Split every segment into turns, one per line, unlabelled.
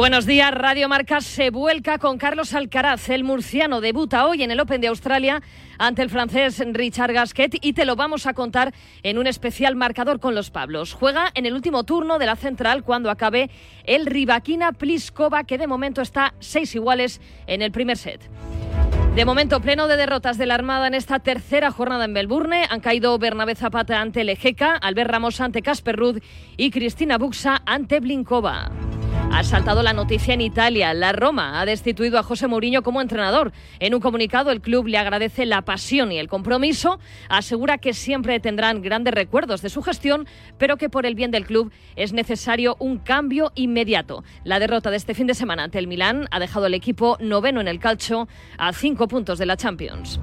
Buenos días, Radio Marca se vuelca con Carlos Alcaraz. El murciano debuta hoy en el Open de Australia ante el francés Richard Gasquet y te lo vamos a contar en un especial marcador con los Pablos. Juega en el último turno de la central cuando acabe el Rivaquina Pliskova que de momento está seis iguales en el primer set. De momento, pleno de derrotas de la Armada en esta tercera jornada en Melbourne. Han caído Bernabé Zapata ante Lejeca, Albert Ramos ante Casper Rudd y Cristina Buxa ante Blinkova. Ha saltado la noticia en Italia. La Roma ha destituido a José Mourinho como entrenador. En un comunicado, el club le agradece la pasión y el compromiso. Asegura que siempre tendrán grandes recuerdos de su gestión, pero que por el bien del club es necesario un cambio inmediato. La derrota de este fin de semana ante el Milán ha dejado al equipo noveno en el calcio a cinco puntos de la Champions.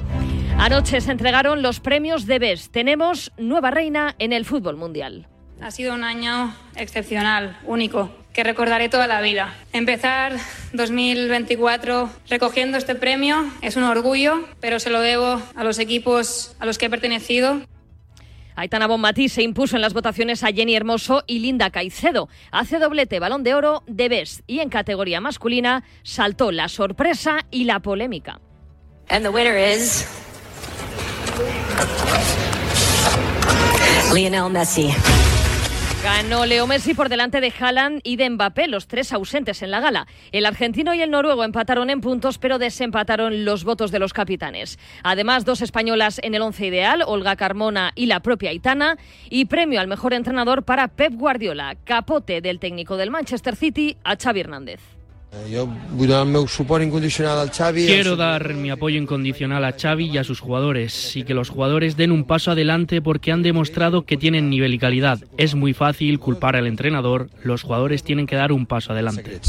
Anoche se entregaron los premios de BES. Tenemos nueva reina en el fútbol mundial.
Ha sido un año excepcional, único, que recordaré toda la vida. Empezar 2024 recogiendo este premio es un orgullo, pero se lo debo a los equipos a los que he pertenecido.
Aitana Bonmatí se impuso en las votaciones a Jenny Hermoso y Linda Caicedo. Hace doblete balón de oro de Best y en categoría masculina saltó la sorpresa y la polémica.
And the winner is Lionel Messi.
Ganó Leo Messi por delante de Haaland y de Mbappé, los tres ausentes en la gala. El argentino y el noruego empataron en puntos, pero desempataron los votos de los capitanes. Además, dos españolas en el once ideal, Olga Carmona y la propia Aitana, y premio al mejor entrenador para Pep Guardiola, capote del técnico del Manchester City a Xavi Hernández.
Quiero dar mi apoyo incondicional a Xavi y a sus jugadores y que los jugadores den un paso adelante porque han demostrado que tienen nivel y calidad. Es muy fácil culpar al entrenador, los jugadores tienen que dar un paso adelante.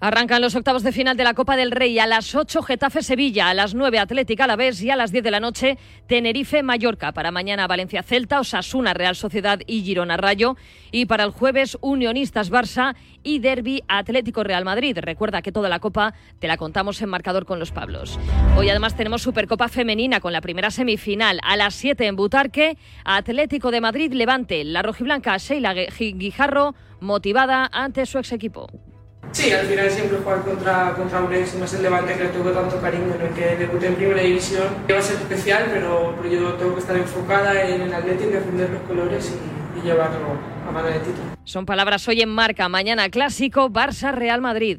Arrancan los octavos de final de la Copa del Rey a las 8 Getafe Sevilla, a las 9 Atlética Alavés y a las 10 de la noche Tenerife Mallorca. Para mañana Valencia Celta, Osasuna Real Sociedad y Girona Rayo y para el jueves Unionistas Barça y Derby Atlético Real Madrid. Recuerda que toda la copa te la contamos en marcador con los Pablos. Hoy además tenemos Supercopa Femenina con la primera semifinal a las 7 en Butarque. Atlético de Madrid Levante. La rojiblanca Sheila Guijarro motivada ante su ex equipo.
Sí, al final siempre jugar contra, contra un ex, más el Levante que le tengo tanto cariño, en el que debuté en primera división. Va a ser especial, pero, pero yo tengo que estar enfocada en el Atlético, defender los colores y, y llevarlo a mano de título.
Son palabras hoy en marca. Mañana clásico Barça-Real Madrid.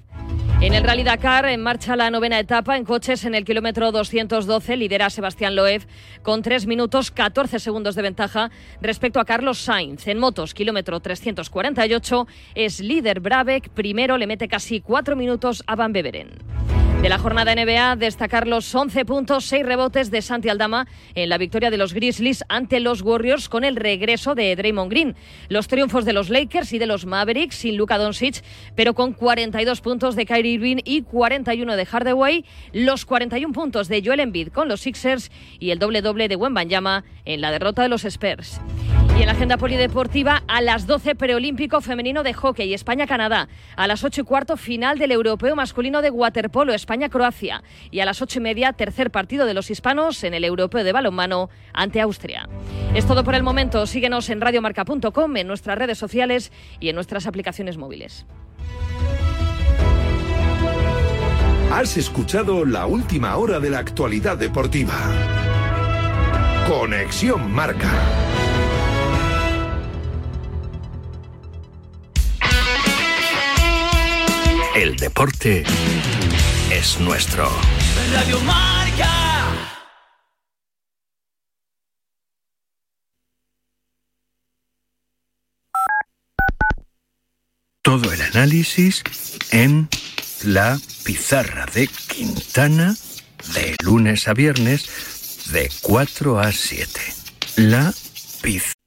En el Rally Dakar, en marcha la novena etapa en coches en el kilómetro 212, lidera Sebastián Loeb con 3 minutos 14 segundos de ventaja respecto a Carlos Sainz. En motos, kilómetro 348, es líder Brabeck, primero le mete casi 4 minutos a Van Beveren. De la jornada NBA, destacar los 11 puntos, 6 rebotes de Santi Aldama en la victoria de los Grizzlies ante los Warriors con el regreso de Draymond Green. Los triunfos de los Lakers y de los Mavericks sin Luka Doncic, pero con 42 puntos de Kyrie Irving y 41 de Hardaway, los 41 puntos de Joel Embiid con los Sixers y el doble doble de Wembanyama en la derrota de los Spurs. Y en la agenda polideportiva, a las 12 preolímpico femenino de hockey España-Canadá, a las 8 y cuarto final del europeo masculino de waterpolo España-Croacia y a las 8 y media tercer partido de los hispanos en el europeo de balonmano ante Austria. Es todo por el momento. Síguenos en radiomarca.com, en nuestras redes sociales y en nuestras aplicaciones móviles.
Has escuchado la última hora de la actualidad deportiva. Conexión Marca. El deporte es nuestro.
Radio Marca.
Todo el análisis en la pizarra de Quintana de lunes a viernes de 4 a 7. La pizarra.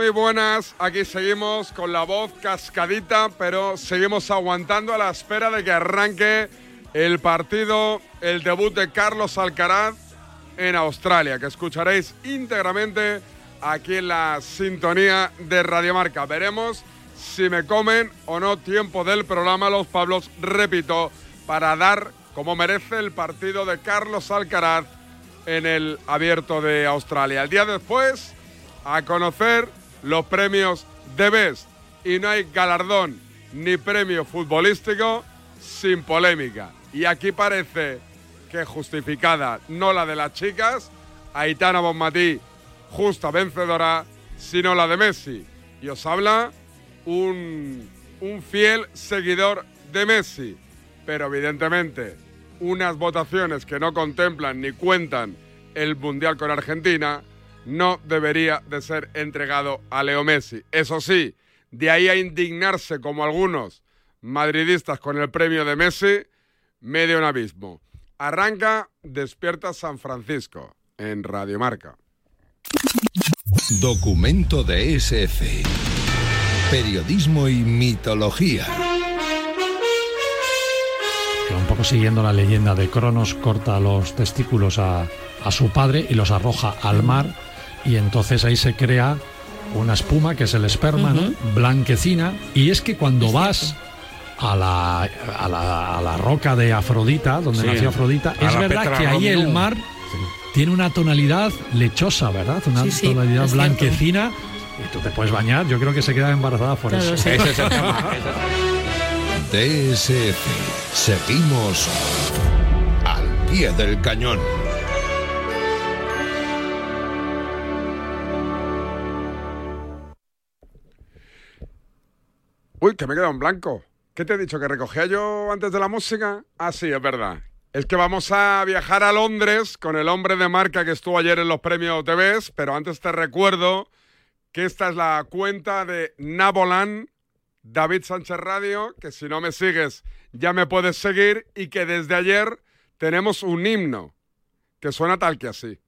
Muy buenas. Aquí seguimos con la voz cascadita, pero seguimos aguantando a la espera de que arranque el partido, el debut de Carlos Alcaraz en Australia, que escucharéis íntegramente aquí en la sintonía de Radiomarca. Veremos si me comen o no tiempo del programa los Pablos, repito, para dar como merece el partido de Carlos Alcaraz en el abierto de Australia. El día después, a conocer los premios de Best. Y no hay galardón ni premio futbolístico sin polémica. Y aquí parece que justificada, no la de las chicas, Aitana Bonmatí, justa vencedora, sino la de Messi. Y os habla un, un fiel seguidor de Messi. Pero evidentemente, unas votaciones que no contemplan ni cuentan el Mundial con Argentina, no debería de ser entregado a Leo Messi. Eso sí, de ahí a indignarse como algunos madridistas con el premio de Messi, medio un abismo. Arranca Despierta San Francisco en Radiomarca.
Documento de SF. Periodismo y mitología.
Un poco siguiendo la leyenda de Cronos, corta los testículos a, a su padre y los arroja al mar y entonces ahí se crea una espuma que es el esperma, ¿no? blanquecina. Y es que cuando vas a la, a la, a la roca de Afrodita, donde
Sí.
nació Afrodita,
A
es verdad
Petra
que ahí el mar tiene una tonalidad lechosa, ¿verdad? Una
Sí, sí,
tonalidad
es cierto.
blanquecina. Y tú te puedes bañar, yo creo que se queda embarazada por
Claro,
eso.
sí. Ese es el tema,
DSF. Seguimos al pie del cañón.
Uy, que me he quedado en blanco. ¿Qué te he dicho? ¿Que recogía yo antes de la música? Ah, sí, es verdad. Es que vamos a viajar a Londres con el hombre de marca que estuvo ayer en los premios TVs, pero antes te recuerdo que esta es la cuenta de Nabolan, David Sánchez Radio, que si no me sigues ya me puedes seguir y que desde ayer tenemos un himno que suena tal que así.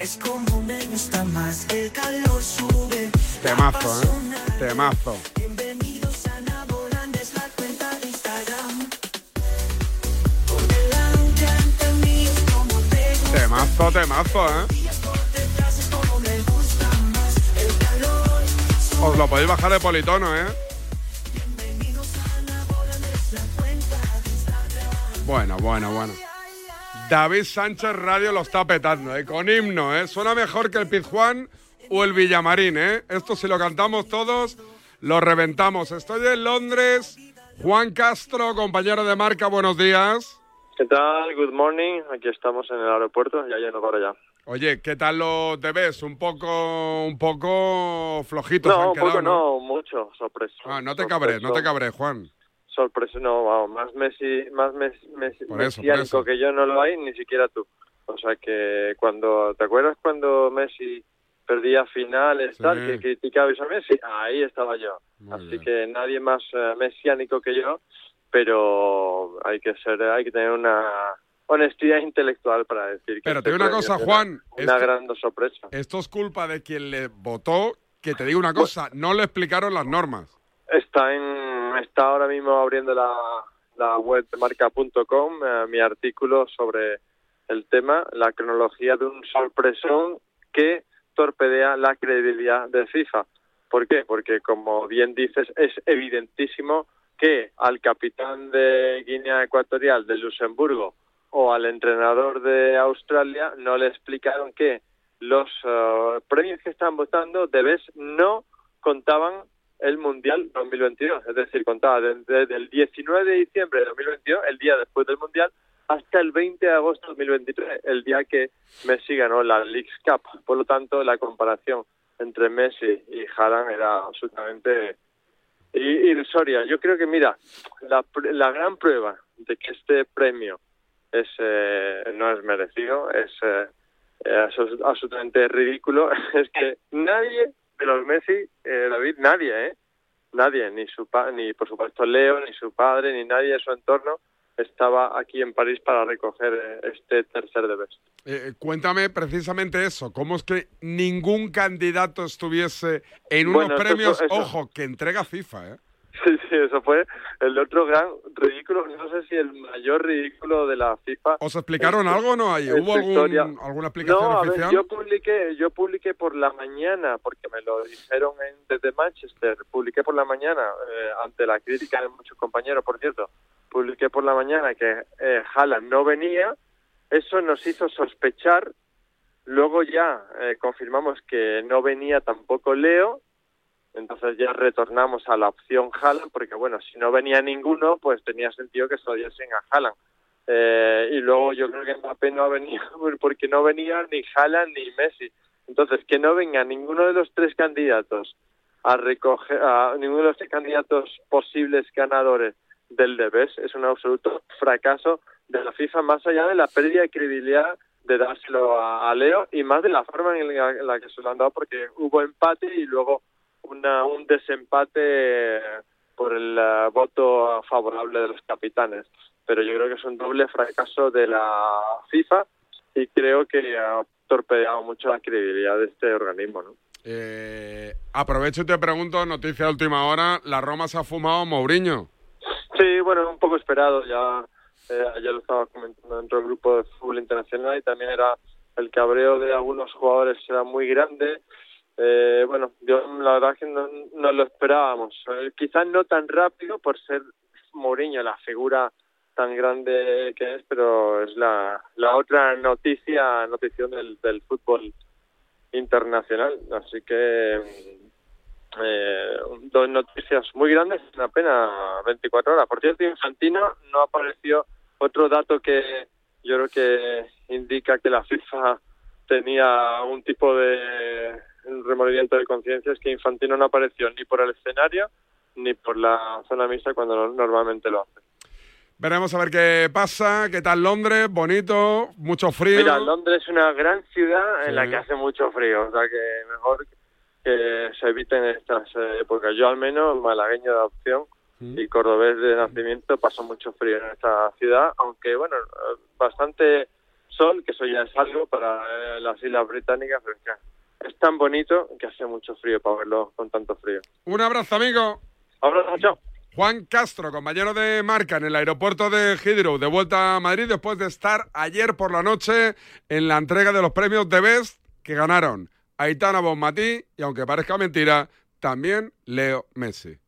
Es como me gusta más. El calor sube,
Temazo, ¿eh? Temazo.
bienvenidos a Naboland, es la cuenta de Instagram. Por delante ante mí es como te gusta
Temazo, temazo, ¿eh? Os lo podéis bajar de politono, ¿eh? Bueno, bueno, bueno. David Sánchez Radio lo está petando, ¿eh? Con himno, ¿eh? Suena mejor que el Pizjuán o el Villamarín, ¿eh? Esto si lo cantamos todos, lo reventamos. Estoy en Londres. Juan Castro, compañero de marca, buenos días.
¿Qué tal? Good morning. Aquí estamos en el aeropuerto, ya yendo para allá.
Oye, ¿qué tal lo te ves? Un poco, un poco flojitos
No, un
quedado,
poco
¿no?
no, mucho. Sorpresa.
Ah, no te cabres, no te cabres, Juan.
Sorpresa, no, vamos, más Messi, más Messi, Messi
Por eso, por
mesiánico
eso.
que yo no lo hay, ni siquiera tú. O sea que cuando, ¿te acuerdas cuando Messi perdía finales,
Sí.
tal, que criticabais a Messi? Ahí estaba yo. Así que nadie más eh, mesiánico que yo, pero hay que ser, hay que tener una honestidad intelectual para decir que
Pero te
este
digo una cosa, Juan,
una,
esto-
gran sorpresa.
Esto es culpa de quien le votó, que te digo una cosa, no le explicaron las normas.
Está en está ahora mismo abriendo la, la web marca.com eh, mi artículo sobre el tema, la cronología de un sorpresón que torpedea la credibilidad de FIFA. ¿Por qué? Porque como bien dices es evidentísimo que al capitán de Guinea Ecuatorial de Luxemburgo o al entrenador de Australia no le explicaron que los eh, premios que están votando de vez no contaban el Mundial 2022, es decir, contaba desde, el 19 de diciembre de 2022, el día después del Mundial, hasta el 20 de agosto de 2023, el día que Messi ganó la Leagues Cup. Por lo tanto, la comparación entre Messi y Haaland era absolutamente irrisoria. Yo creo que, mira, la, la gran prueba de que este premio es eh, no es merecido, es eh, abso- absolutamente ridículo. es que nadie de los Messi, eh, David, nadie, ¿eh? Nadie, ni su pa- ni por supuesto Leo, ni su padre, ni nadie de su entorno estaba aquí en París para recoger eh, este tercer de Best.
Eh, cuéntame precisamente eso. ¿Cómo es que ningún candidato estuviese en unos premios, ojo, que entrega FIFA, ¿eh?
Sí, sí, eso fue el otro gran ridículo, no sé si el mayor ridículo de la FIFA.
¿Os explicaron
su-
algo o no?
en
¿Hubo algún- alguna explicación
no, a ver,
oficial?
yo publiqué, yo publiqué por la mañana, porque me lo dijeron en, desde Manchester, publiqué por la mañana, eh, ante la crítica de muchos compañeros, por cierto, publiqué por la mañana que eh, Haaland no venía, eso nos hizo sospechar, luego ya eh, confirmamos que no venía tampoco Leo, entonces ya retornamos a la opción Haaland, porque bueno, si no venía ninguno, pues tenía sentido que se lo diesen a Haaland. Eh, y luego yo creo que Mbappé no ha venido porque no venía ni Haaland ni Messi. Entonces, que no venga ninguno de los tres candidatos a recoger, a ninguno de los tres candidatos posibles ganadores del Debes es un absoluto fracaso de la FIFA, más allá de la pérdida de credibilidad de dárselo a, Leo y más de la forma en la que se lo han dado, porque hubo empate y luego una, un desempate por el eh, voto favorable de los capitanes. Pero yo creo que es un doble fracaso de la FIFA y creo que ha torpedeado mucho la credibilidad de este organismo. ¿no?
Eh, aprovecho y te pregunto, noticia de última hora, la Roma se ha fumado Mourinho.
Sí, bueno, un poco esperado. Ya eh, ayer lo estaba comentando dentro del grupo de fútbol internacional y también era el cabreo de algunos jugadores era muy grande. Eh, bueno, yo la verdad que no, no lo esperábamos. Eh, quizás no tan rápido por ser Mourinho la figura tan grande que es, pero es la, la otra noticia, notición del, del fútbol internacional. Así que eh, dos noticias muy grandes en apenas 24 horas. Por cierto, Infantino no apareció otro dato que yo creo que indica que la FIFA tenía un tipo de remordimiento de conciencia, es que Infantino no apareció ni por el escenario ni por la zona mixta cuando no- normalmente lo hace.
Veremos a ver qué pasa, qué tal Londres, bonito, mucho frío.
Mira, Londres es una gran ciudad en la que hace mucho frío, o sea que mejor que se eviten estas eh, épocas. Yo al menos, malagueño de adopción y cordobés de nacimiento, paso mucho frío en esta ciudad, aunque bueno, eh, bastante sol, que eso ya es algo para eh, las Islas Británicas, pero es que es tan bonito que hace mucho frío para verlo con tanto frío.
Un abrazo, amigo.
Abrazo, chao.
Juan Castro, compañero de marca en el aeropuerto de Heathrow, de vuelta a Madrid después de estar ayer por la noche en la entrega de los premios de Best que ganaron Aitana Bonmatí y, aunque parezca mentira, también Leo Messi.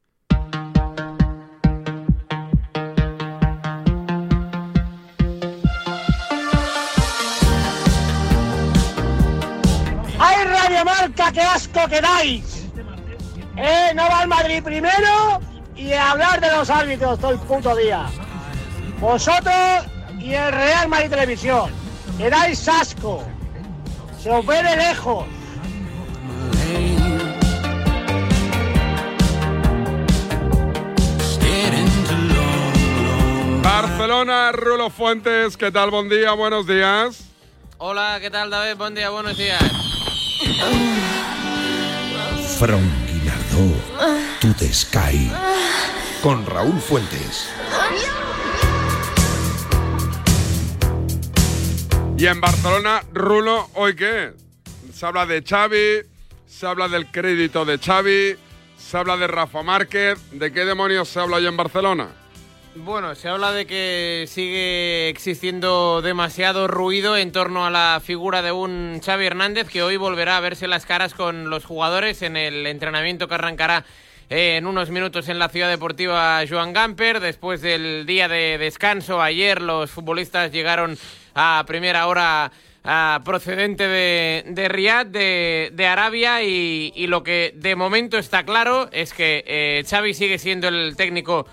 Qué asco que dais! Eh, no va el Madrid primero y a hablar de los árbitros todo el puto día. Vosotros y el Real Madrid Televisión, que dais asco. Se os ve de lejos.
Barcelona, Rulo Fuentes, ¿qué tal? Buen día, buenos días.
Hola, ¿qué tal David? Buen día, buenos días.
From Guinardó to the Sky. Con Raúl Fuentes.
Y en Barcelona, Rulo, ¿hoy qué? Se habla de Xavi, se habla del crédito de Xavi, se habla de Rafa Márquez. ¿De qué demonios se habla hoy en Barcelona?
Bueno, se habla de que sigue existiendo demasiado ruido en torno a la figura de un Xavi Hernández que hoy volverá a verse las caras con los jugadores en el entrenamiento que arrancará eh, en unos minutos en la ciudad deportiva Joan Gamper. Después del día de descanso ayer los futbolistas llegaron a primera hora procedente de, de Riyadh, de, de Arabia, y, y lo que de momento está claro es que eh, Xavi sigue siendo el técnico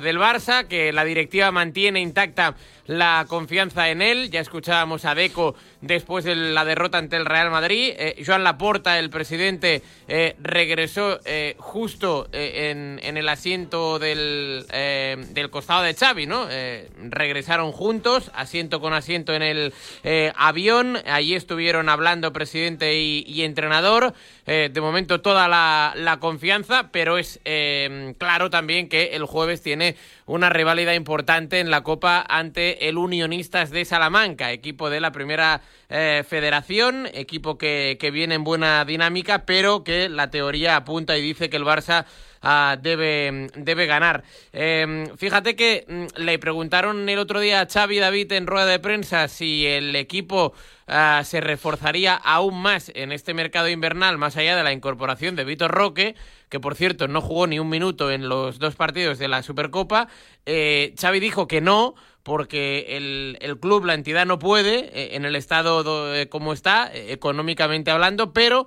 del Barça, que la directiva mantiene intacta la confianza en él. Ya escuchábamos a Deco después de la derrota ante el Real Madrid. Eh, Joan Laporta, el presidente, eh, regresó eh, justo en, el asiento del, del costado de Xavi, ¿no? Regresaron juntos, asiento con asiento en el avión. Allí estuvieron hablando presidente y, entrenador. De momento toda la, confianza, pero es claro también que el jueves tiene una rivalidad importante en la Copa ante el Unionistas de Salamanca, equipo de la primera eh, federación, equipo que, que viene en buena dinámica, pero que la teoría apunta y dice que el Barça ah, debe, debe ganar. Eh, fíjate que mm, le preguntaron el otro día a Xavi David en rueda de prensa si el equipo ah, se reforzaría aún más en este mercado invernal, más allá de la incorporación de Vitor Roque, que por cierto no jugó ni un minuto en los dos partidos de la Supercopa. Eh, Xavi dijo que no, porque el, el club, la entidad no puede, eh, en el estado do- eh, como está, eh, económicamente hablando, pero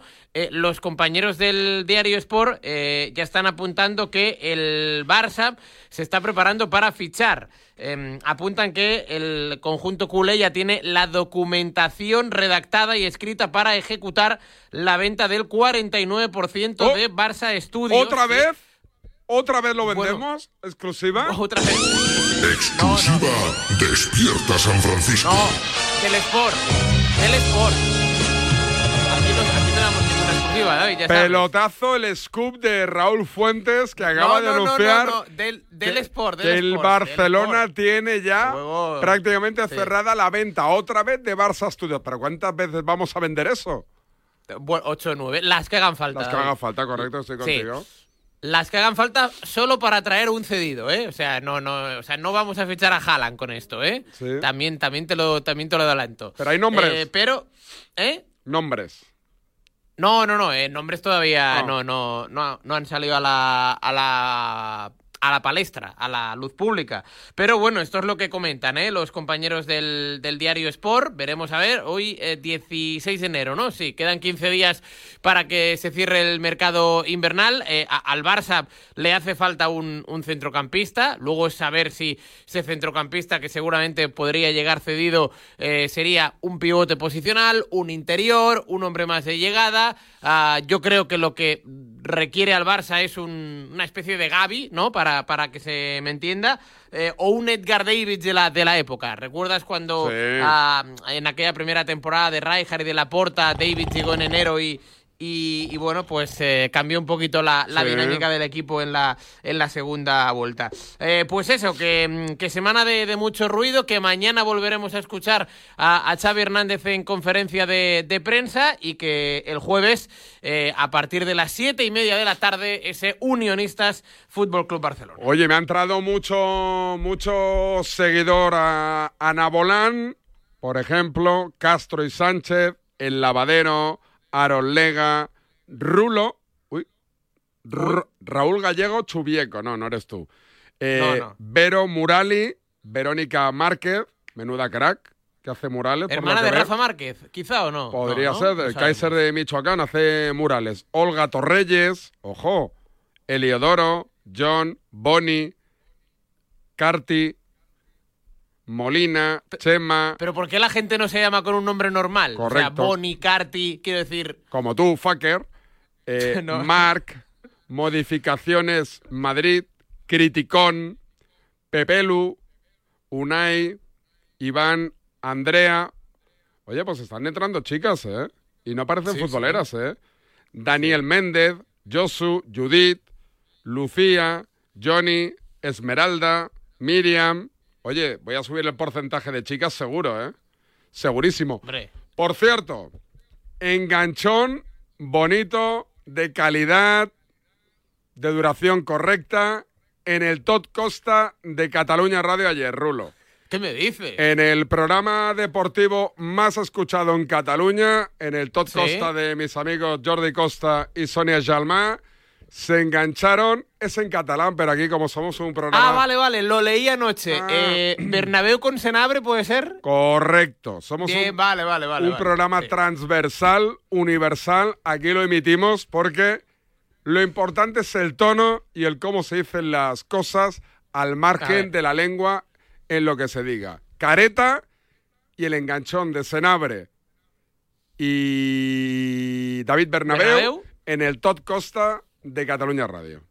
los compañeros del diario Sport eh, ya están apuntando que el Barça se está preparando para fichar. Em, apuntan que el conjunto culé ya tiene la documentación redactada y escrita para ejecutar la venta del 49% de Barça Studios.
¿Otra vez? ¿Otra vez lo vendemos? ¿Exclusiva?
Otra vez.
Exclusiva. Despierta San Francisco.
No, del Sport. Del Sport. Aquí no, aquí no damos ninguna exclusiva, David, ya sabes.
Pelotazo el scoop de Raúl Fuentes que acaba
No,
de
no, no, no,
anunciar
no, del, del
que,
Sport, del
que el
Sport, del
Barcelona tiene ya
Luego-
prácticamente
sí.
cerrada la venta otra vez de Barça Studios. ¿Pero cuántas veces vamos a vender eso?
Bueno, 8 o 9. Las que hagan falta.
Las que
David.
haga falta, correcto, estoy
Sí. Las que hagan falta solo para traer un cedido, ¿eh? O sea, no, no, o sea, no vamos a fichar a Haaland con esto, ¿eh?
Sí.
También, también te lo, también te lo adelanto.
Pero hay nombres.
Eh, pero, ¿eh?
Nombres.
No, no, no, eh, nombres todavía
Ah.
no, no, no, no han salido a la, a la a la palestra, a la luz pública. Pero bueno, esto es lo que comentan ¿eh? los compañeros del, del diario Sport. Veremos a ver, hoy eh, 16 de enero, ¿no? Sí, quedan 15 días para que se cierre el mercado invernal. Eh, al Barça le hace falta un, un centrocampista. Luego es saber si ese centrocampista, que seguramente podría llegar cedido, eh, sería un pivote posicional, un interior, un hombre más de llegada. Ah, yo creo que lo que requiere al Barça es un- una especie de Gavi, ¿no? Para, para que se me entienda. Eh, o un Edgar Davids de la, de la época. ¿Recuerdas cuando
Sí.
ah, en aquella primera temporada de Rijkaard y de Laporta, David llegó en enero y, y, y bueno, pues eh, cambió un poquito la, la
Sí.
dinámica del equipo en la, en la segunda vuelta. Eh, pues eso, que, mm, que semana de, de mucho ruido, que mañana volveremos a escuchar a, a Xavi Hernández en conferencia de, de prensa y que el jueves, eh, a partir de las siete y media de la tarde, ese Unionistas Fútbol Club Barcelona.
Oye, me ha entrado mucho, mucho seguidor a Ana Bolán, por ejemplo, Castro y Sánchez, El Lavadero, Aaron Lega, Rulo, uy, Raúl Gallego, Chubieco, no, no eres tú. Eh,
No, no.
Vero Murali, Verónica Márquez, menuda crack, que hace murales.
Hermana de. Rafa Márquez, quizá o no.
Podría ser, el. Kaiser de Michoacán hace murales. Olga Torreyes, ojo, Eliodoro, John, Bonnie, Carti, Molina, Chema,
Pero ¿por qué la gente no se llama con un nombre normal? O
Correcto.
sea, Bonnie, Carti, quiero decir...
como tú, fucker, eh,
No.
Marc, Modificaciones Madrid, Criticón, Pepelu, Unai, Iván, Andrea. Oye, pues están entrando chicas, ¿eh? Y no parecen
Sí,
futboleras, ¿eh? Daniel Méndez, Josu, Judith, Lucía, Johnny, Esmeralda, Miriam. Oye, voy a subir el porcentaje de chicas seguro, ¿eh? Segurísimo.
Hombre,
Por cierto, enganchón bonito, de calidad, de duración correcta, en el Tot Costa de Cataluña Radio ayer, Rulo.
¿qué me dices?
En el programa deportivo más escuchado en Cataluña, en el Tot
Sí.
Costa de mis amigos Jordi Costa y Sonia Jalmá, se engancharon, es en catalán, pero aquí como somos un programa...
Ah, vale, vale, lo leí anoche. Eh, Bernabéu con Senabre, ¿puede ser?
Correcto, somos
Bien,
un,
vale, vale, vale.
un programa
Sí.
transversal, universal, aquí lo emitimos porque lo importante es el tono y el cómo se dicen las cosas al margen de la lengua en lo que se diga. Careta y el enganchón de Senabre y David Bernabéu,
Bernabéu.
en el Tot Costa de Cataluña Radio.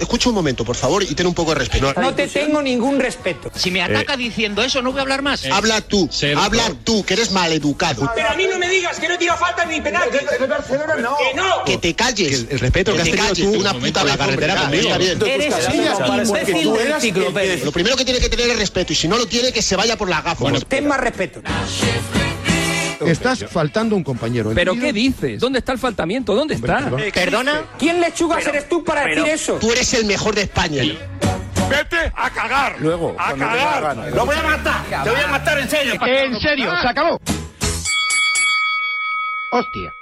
Escucha un momento, por favor, y ten un poco de respeto.
No te tengo ningún respeto.
Si me ataca
diciendo eso, no voy a hablar más.
Habla tú, habla tú, que eres maleducado.
Pero a mí no me digas que no tira falta ni penal. Que Barcelona no. Que no.
Que te calles.
El respeto que has
te
tenido
calles,
tú
una
un
puta
la carretera conmigo.
Eres un imbécil de.
Lo primero que tiene que tener es respeto, y si no lo tiene, que se vaya por la gafa.
Ten más respeto.
Estás faltando un compañero.
¿Pero qué dices? ¿Dónde está el faltamiento? ¿Dónde está?
¿Perdona? ¿Quién lechugas eres tú para decir eso?
Tú eres el mejor de España.
¡Vete a cagar!
Luego,
¡A cagar!
gana.
¡Lo voy a matar! ¡Te voy a matar en serio!
En serio, se acabó. Hostia.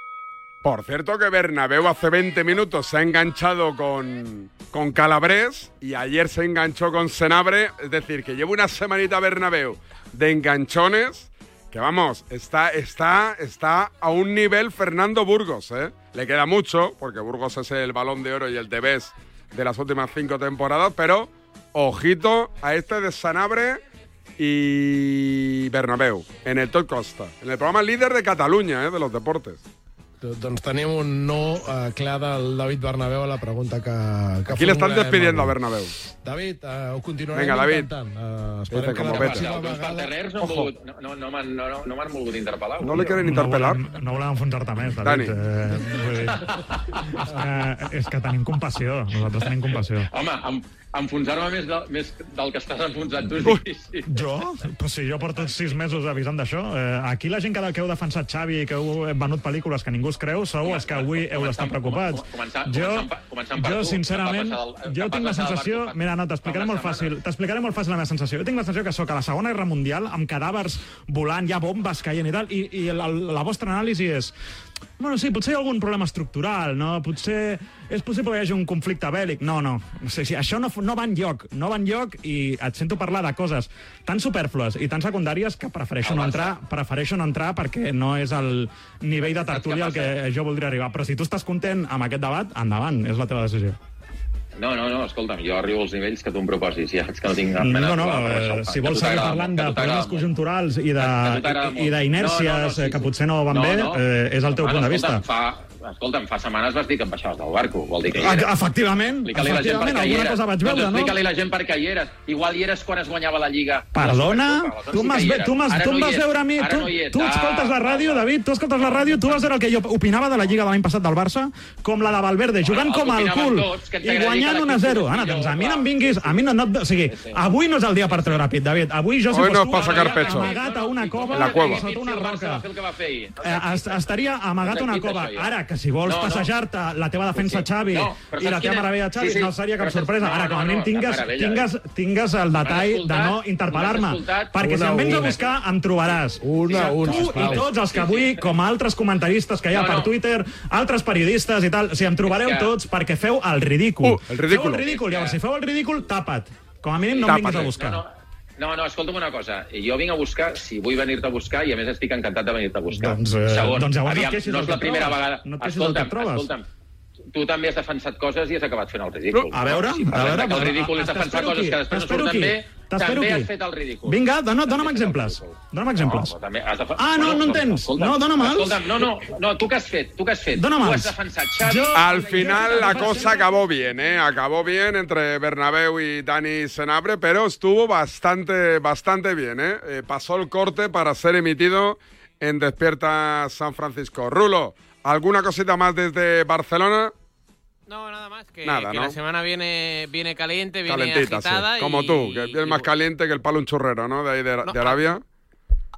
Por cierto que Bernabéu hace 20 minutos se ha enganchado con, con Calabrés y ayer se enganchó con Senabre. Es decir, que lleva una semanita Bernabéu de enganchones que vamos, está, está, está a un nivel Fernando Burgos, ¿eh? Le queda mucho, porque Burgos es el balón de oro y el de Bes de las últimas cinco temporadas, pero ojito a este de Sanabre y Bernabéu, en el Top Costa, en el programa líder de Cataluña, ¿eh? de los deportes.
Doncs tenim un no eh, clar del David Bernabéu a la pregunta que, que
Aquí le están
formulem
despidiendo a. Bernabéu.
David, eh, ho continuarem
Vinga, David.
intentant. Eh,
Dice
esperem que la pròxima
Els
vegada...
parteners no, han volgut, no, no, no m'han no, no m'han volgut interpel·lar.
No le quieren interpelar.
No volem, no volem enfonsar-te més,
Dani.
David. Eh, vull dir, és, que, és que tenim compassió. Nosaltres tenim compassió.
Home, em, enfonsar-me més, de, més del que estàs enfonsat tu. Sí, sí.
Jo? Però si jo porto sis mesos avisant d'això. Eh, aquí la gent que, que heu defensat Xavi i que heu venut pel·lícules que ningú es creu sou els que avui heu d'estar preocupats.
Començant,
Jo,
començant, per-
jo
tu,
sincerament,
del-
jo tinc la sensació...
Fa-
Mira, no, t'explicaré molt fàcil. T'explicaré molt fàcil la meva sensació. Jo tinc la sensació que sóc a la Segona Guerra Mundial amb cadàvers volant, hi ha bombes caient i tal, i, i la, la vostra anàlisi és... Bueno, sí, potser hi ha algun problema estructural, no? Potser és possible que hi hagi un conflicte bèl·lic. No, no. O sigui, això no, no va enlloc. No va enlloc i et sento parlar de coses tan superflues i tan secundàries que prefereixo no entrar, prefereixo no entrar perquè no és el nivell de tertúlia al que jo voldria arribar. Però si tu estàs content amb aquest debat, endavant, és la teva decisió.
No, no, no, escolta'm, jo arribo als nivells que tu em proposis, ja és que no tinc cap mena
No, no,
de
eh,
això.
si
Que
vols seguir parlant de
que
problemes conjunturals i
Que t'agrada
de- i d'inèrcies
No, no, no, sí,
que potser no van
No,
bé,
no.
eh, és el teu
Bueno,
punt de vista.
Fa, escolta'm, fa setmanes vas dir que em baixaves del barco, vol dir que hi
Ah,
eres.
Efectivament,
Explica-li a la gent per
efectivament,
què hi
alguna
eres.
cosa vaig veure,
doncs
no?
Explica-li a la gent per què hi eres. Igual hi eres quan es guanyava la Lliga.
Perdona? Tu m'has
sí
tu m'has-
Ara
tu
no
em vas
ets.
veure a mi,
Ara
tu,
no
tu escoltes la ràdio, David, tu escoltes la ràdio, tu vas veure el que jo opinava de la Lliga de l'any passat del Barça, com la de Valverde, jugant
el
com
opinàvem
cul
tots,
i guanyant
que
1 a 0.
l'equip
Ara,
fos
doncs a mi no em vinguis, a mi no, no, o sigui, avui no és el dia per treure pit, David. Avui jo, si
Hoy
fos
no
tu, estaria amagat a una cova,
la cueva.
sota una roca. Eh, estaria amagat a una cova. Ara, que si vols
No, no.
passejar-te la teva defensa, Xavi,
No,
i la teva
quina-
meravella, Xavi,
Sí, sí.
no seria cap sorpresa.
no,
Ara, com a
no,
mínim
no,
tingues,
cap meravella.
tingues, tingues el detall de no interpel·lar-me. Perquè si
Una,
em vens a
una.
buscar, em trobaràs.
Una,
I
una,
tu
sisplau.
i tots els que avui, com altres comentaristes que hi ha
No,
per
no.
Twitter, altres periodistes i tal, si em trobareu
que-
tots perquè feu el ridícul.
Uh, el ridícul.
Feu el ridícul. Llavors, si feu el ridícul, tapa't. Com a mínim no em vinguis a buscar.
No, no, no, escolta'm una cosa. Jo vinc a buscar, si vull venir-te a buscar, i a més estic encantat de venir-te a buscar.
Doncs, eh,
Segon,
doncs llavors no
aviam, no és la primera
trobes.
vegada...
No et queixis del que
escolta'm,
trobes.
escolta'm, tu també has defensat coses i has acabat fent el ridícul.
A veure,
si
a veure,
que el
però,
ridícul és defensar
aquí,
coses que després no surten
aquí,
bé, també
aquí.
has fet el ridícul.
Vinga, dona, dona'm exemples. Dona'm exemples.
No, també has
Ah, no, no en tens.
escolta'm,
No, dona'm els.
Escolta'm, no, no, no, tu què has fet? Tu què has fet?
Dona'm
tu
els.
has defensat Xavi...
Al final la cosa acabó bien, ¿eh? Acabó bien entre Bernabéu y Dani Senabre, pero estuvo bastante, bastante bien, ¿eh? Eh, Pasó el corte para ser emitido en Despierta San Francisco. Rulo, ¿alguna cosita más desde Barcelona?
No, nada más. Que,
Nada,
que
¿no?
la semana viene, viene caliente, viene
Calentita, sí.
agitada.
Como
y-
tú, que es más caliente que el palo un churrero, ¿no? De ahí de, de Arabia.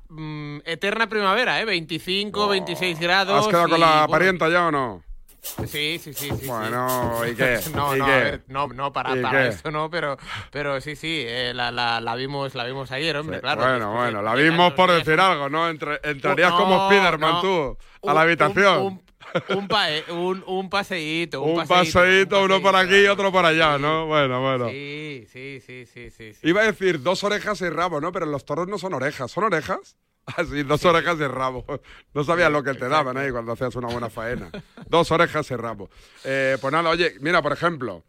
mm, eterna primavera, ¿eh? 25, 26 grados.
¿Has quedado con la
bueno,
parienta ya o no?
Sí, sí, sí. sí
Bueno. ¿y qué?
no,
¿Y
no,
qué?
a ver, no, no, para,
¿Y
para eso no, pero, pero sí, sí, eh, la, la, la, vimos, la vimos ayer, hombre, claro.
bueno, bueno, la vimos por decir algo, ¿no? Entre- entrarías
no,
como Spiderman
no.
tú a
Un-
la habitación.
Un, un- Un, pa- eh, un, un paseíto, un,
Un paseíto, uno por aquí y otro por allá, ¿no? Bueno, bueno.
Sí, sí, sí, sí, sí.
Iba a decir dos orejas y rabo, ¿no? Pero los toros no son orejas. ¿Son orejas? Ah, sí, dos orejas y rabo. No sabías lo que te daban ahí cuando hacías una buena faena. Dos orejas y rabo. Eh, pues nada, oye, mira, por ejemplo,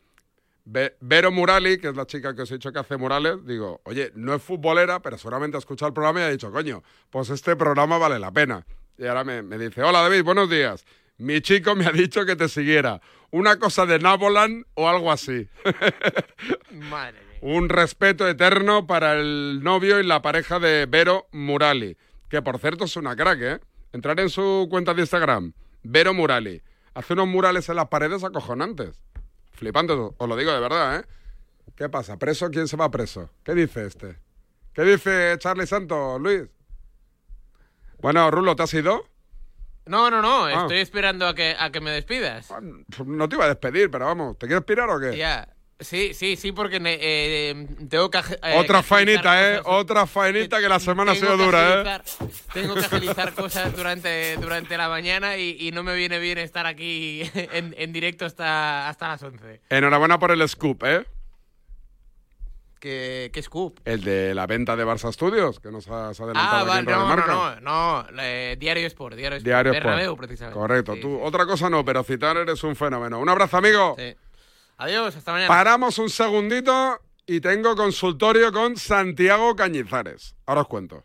Ve- Vero Murali, que es la chica que os he dicho que hace murales, digo, oye, no es futbolera, pero seguramente ha escuchado el programa y ha dicho, coño, pues este programa vale la pena. Y ahora me, me dice, hola David, buenos días. Mi chico me ha dicho que te siguiera. Una cosa de Nabolan o algo así.
Madre mía.
Un respeto eterno para el novio y la pareja de Vero Murali, que por cierto es una crack, ¿eh? Entrar en su cuenta de Instagram, Vero Murali. Hace unos murales en las paredes acojonantes. Flipantes, os lo digo de verdad, ¿eh? ¿Qué pasa? ¿Preso? ¿Quién se va preso? ¿Qué dice este? ¿Qué dice Charlie Santos, Luis? Bueno, Rulo, ¿te has ido?
No, no, no,
Ah.
estoy esperando a que, a que me despidas.
No te iba a despedir, pero vamos, ¿te quieres pirar o qué?
Ya. Sí, sí, sí, porque eh, tengo que... eh,
Otra
que
faenita, ¿eh? Otra faenita que la semana ha sido dura, ¿eh?
Tengo que agilizar cosas durante, durante la mañana y, y no me viene bien estar aquí en, en directo hasta, hasta las 11.
Enhorabuena por el scoop, ¿eh?
¿Qué, qué scoop?
El de la venta de Barça Studios, que nos has adelantado
Ah, vale, no, no, no, no, eh, Diario Sport, Diario Sport.
Diario
Bernabéu, precisamente.
Correcto.
Sí,
Tú, otra cosa no, pero citar eres un fenómeno. Un abrazo, amigo.
sí. Adiós, hasta mañana.
Paramos un segundito y tengo consultorio con Santiago Cañizares. Ahora os cuento.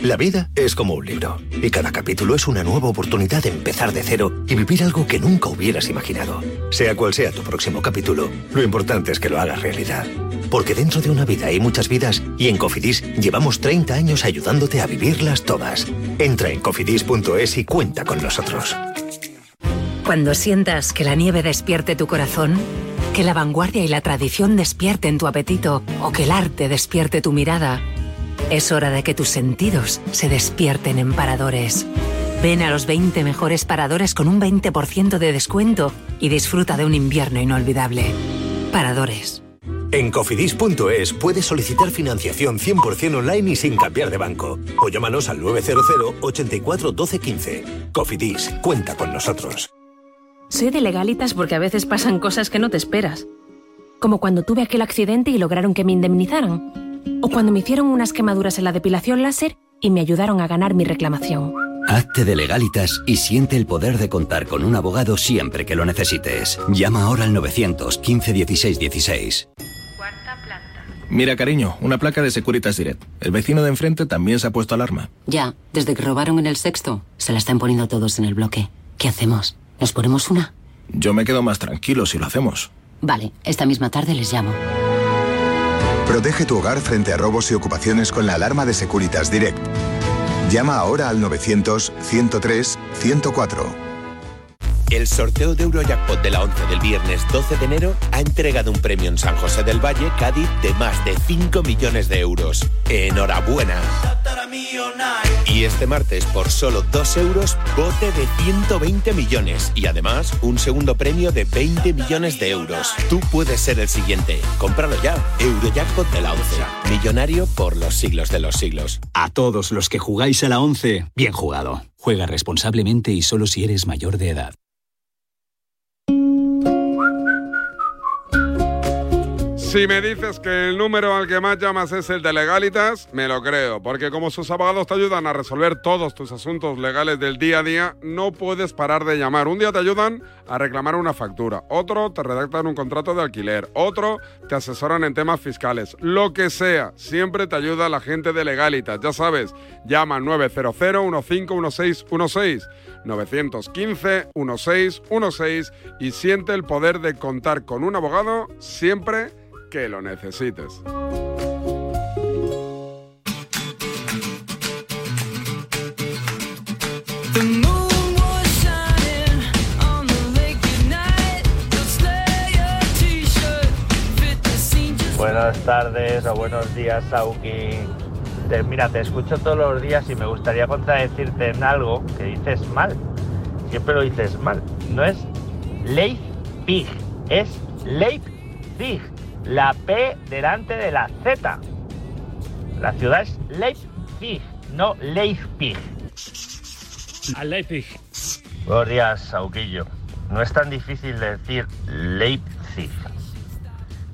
La vida es como un libro, y cada capítulo es una nueva oportunidad de empezar de cero y vivir algo que nunca hubieras imaginado. Sea cual sea tu próximo capítulo, lo importante es que lo hagas realidad. Porque dentro de una vida hay muchas vidas y en Cofidis llevamos 30 años ayudándote a vivirlas todas. Entra en cofidis.es y cuenta con nosotros.
Cuando sientas que la nieve despierte tu corazón, que la vanguardia y la tradición despierten tu apetito o que el arte despierte tu mirada, es hora de que tus sentidos se despierten en paradores. Ven a los 20 mejores paradores con un 20% de descuento y disfruta de un invierno inolvidable. Paradores.
En cofidis.es puedes solicitar financiación 100% online y sin cambiar de banco. O llámanos al 900 84 12 15. Cofidis, cuenta con nosotros.
Soy de legalitas porque a veces pasan cosas que no te esperas. Como cuando tuve aquel accidente y lograron que me indemnizaran. O cuando me hicieron unas quemaduras en la depilación láser y me ayudaron a ganar mi reclamación.
Hazte de legalitas y siente el poder de contar con un abogado siempre que lo necesites. Llama ahora al 915 16 16.
Mira, cariño, una placa de Securitas Direct. El vecino de enfrente también se ha puesto alarma.
Ya, desde que robaron en el sexto, se la están poniendo todos en el bloque. ¿Qué hacemos? ¿Nos ponemos una?
Yo me quedo más tranquilo si lo hacemos.
Vale, esta misma tarde les llamo.
Protege tu hogar frente a robos y ocupaciones con la alarma de Securitas Direct. Llama ahora al 900-103-104.
El sorteo de Eurojackpot de la 11 del viernes 12 de enero ha entregado un premio en San José del Valle, Cádiz, de más de 5 millones de euros. ¡Enhorabuena! Y este martes, por solo 2 euros, bote de 120 millones. Y además, un segundo premio de 20 millones de euros. Tú puedes ser el siguiente. Cómpralo ya. Eurojackpot de la 11. Millonario por los siglos de los siglos.
A todos los que jugáis a la 11, bien jugado. Juega responsablemente y solo si eres mayor de edad.
Si me dices que el número al que más llamas es el de legalitas, me lo creo, porque como sus abogados te ayudan a resolver todos tus asuntos legales del día a día, no puedes parar de llamar. Un día te ayudan a reclamar una factura, otro te redactan un contrato de alquiler, otro te asesoran en temas fiscales, lo que sea, siempre te ayuda la gente de legalitas. Ya sabes, llama al 900 151616 915 1616 y siente el poder de contar con un abogado siempre que lo necesites.
Buenas tardes o buenos días, Sauki. Te- mira, te escucho todos los días y me gustaría contradecirte en algo que dices mal. Siempre lo dices mal. No es Leipzig, es Leipzig. La P delante de la Z. La ciudad es Leipzig, no Leipzig.
A Leipzig.
Buenos días, Sauquillo. No es tan difícil decir Leipzig.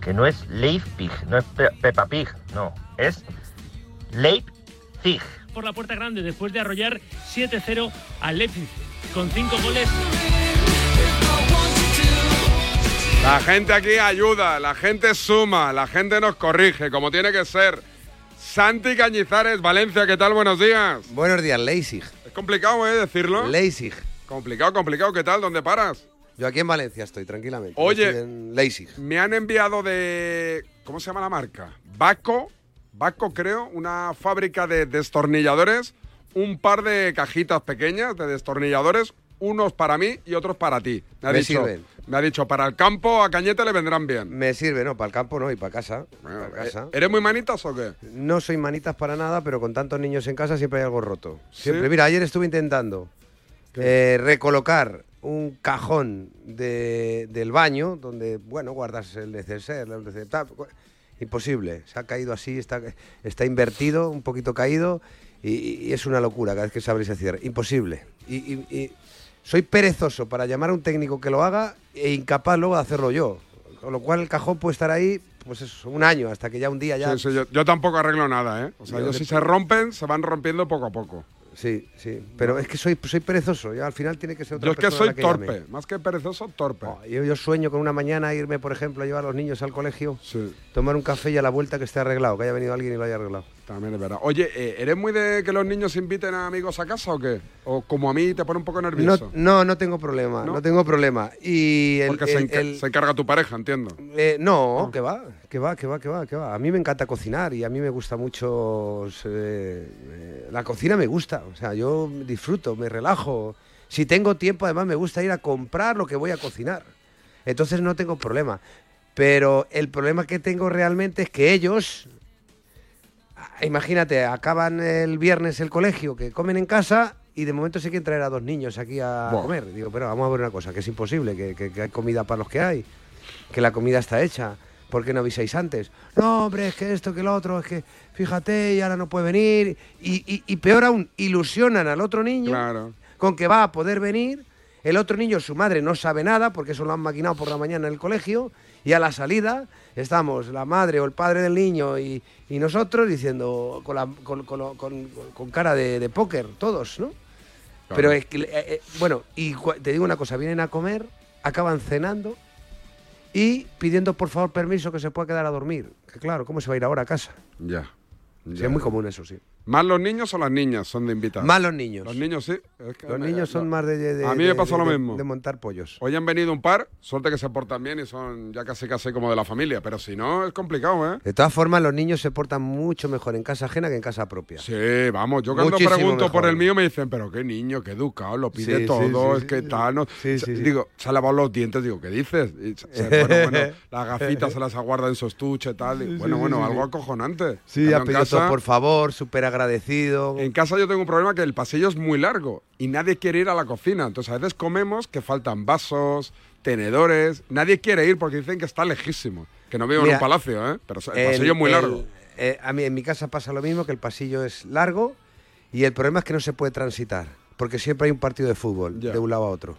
Que no es Leipzig, no es Pe- Peppa Pig, no. Es Leipzig.
Por la puerta grande después de arrollar 7-0 a Leipzig con 5 goles.
La gente aquí ayuda, la gente suma, la gente nos corrige, como tiene que ser. Santi Cañizares, Valencia, ¿qué tal? Buenos días.
Buenos días, Leipzig.
Es complicado, ¿eh? Decirlo.
Leipzig.
Complicado, complicado. ¿Qué tal? ¿Dónde paras?
Yo aquí en Valencia estoy, tranquilamente.
Oye,
Estoy en Leipzig.
Me han enviado de... ¿Cómo se llama la marca? Baco. Baco, creo, una fábrica de destornilladores. Un par de cajitas pequeñas de destornilladores. Unos para mí y otros para ti. Me ha,
Me
dicho,
sirven.
me ha dicho, para el campo a Cañete le vendrán bien.
Me sirve, no, para el campo no, y para casa. para casa.
¿Eres muy manitas o qué?
No soy manitas para nada, pero con tantos niños en casa siempre hay algo roto. Siempre.
¿Sí?
Mira, ayer estuve intentando eh, recolocar un cajón de- del baño donde, bueno, guardas el neceser, el neceser, Imposible. Se ha caído así, está, está invertido, un poquito caído, y, y es una locura cada vez que se abre y se cierra. Imposible. Y, y- y soy perezoso para llamar a un técnico que lo haga e incapaz luego de hacerlo yo. Con lo cual el cajón puede estar ahí, pues eso, un año, hasta que ya un día ya...
Sí, sí, yo, yo tampoco arreglo nada, ¿eh? O sea,
Yo
si se rompen, se van rompiendo poco a poco.
Sí, sí. Pero es que soy, soy perezoso. Al final tiene que ser otra
Yo es que soy
que
torpe,
llame.
más que perezoso, torpe.
Yo, yo sueño con una mañana irme, por ejemplo, a llevar a los niños al colegio, tomar un café y a la vuelta que esté arreglado, que haya venido alguien y lo haya arreglado.
También es verdad. Oye, eh, ¿eres muy de que los niños inviten a amigos a casa o qué? O como a mí te pone un poco
No,
nervioso.
no, no tengo problema, no, tengo problema. Y el,
Porque se,
el-
enca-
el-
se encarga tu pareja, entiendo.
eh, no, que va, que va, que va, que va, que va. A mí me encanta cocinar y a mí me gusta mucho eh, eh, la cocina me gusta, o sea, yo disfruto, me relajo. Si tengo tiempo, además me gusta ir a comprar lo que voy a cocinar. Entonces no tengo problema. Pero el problema que tengo realmente es que ellos, ah, imagínate, acaban el viernes el colegio, que comen en casa y de momento se quieren traer a dos niños aquí a comer. Digo, pero vamos a ver una cosa, que es imposible, que, que- que hay comida para los que hay, que la comida está hecha. ¿Por qué no avisáis antes? No, hombre, es que esto, que lo otro, es que fíjate, y ahora no puede venir. Y, y- y peor aún, ilusionan al otro niño con que va a poder venir. El otro niño, su madre, no sabe nada porque eso lo han maquinado por la mañana en el colegio. Y a la salida estamos la madre o el padre del niño y, y nosotros diciendo con, la- con- con- con- con cara de, de póker, todos, ¿no? Pero es que, eh, eh, bueno, y te digo una cosa, vienen a comer, acaban cenando y pidiendo por favor permiso que se pueda quedar a dormir. Que claro, ¿cómo se va a ir ahora a casa?
Ya.
Sí,
ya.
es muy común eso, sí.
¿Más los niños o las niñas son de invitados?
Más los niños.
Los niños sí. Es que
Los
me-
niños son
no.
más de, de-
A mí me pasa
de-
lo
de-
mismo.
de montar pollos.
Hoy han venido un par, suerte que se portan bien y son ya casi casi como de la familia, pero si no es complicado, ¿eh?
De todas formas, los niños se portan mucho mejor en casa ajena que en casa propia.
Sí, vamos, yo cuando
Muchísimo
pregunto por el mío me dicen, pero qué niño, qué educado, lo pide
Sí,
todo,
sí,
es que tal, ¿no? Digo, se ha lavado los dientes, digo, ¿qué dices? Y se- se- bueno, bueno, las gafitas se las aguarda en su estuche, tal, y, bueno, bueno, algo acojonante.
Sí, ha pedido por favor, súper agradecido.
En casa yo tengo un problema que el pasillo es muy largo y nadie quiere ir a la cocina. Entonces a veces comemos que faltan vasos, tenedores. Nadie quiere ir porque dicen que está lejísimo. Que no vivo en un palacio, ¿eh? Pero el
El-
pasillo es muy
el-
largo.
eh, a mí en mi casa pasa lo mismo, que el pasillo es largo y el problema es que no se puede transitar, porque siempre hay un partido de fútbol de un lado a otro.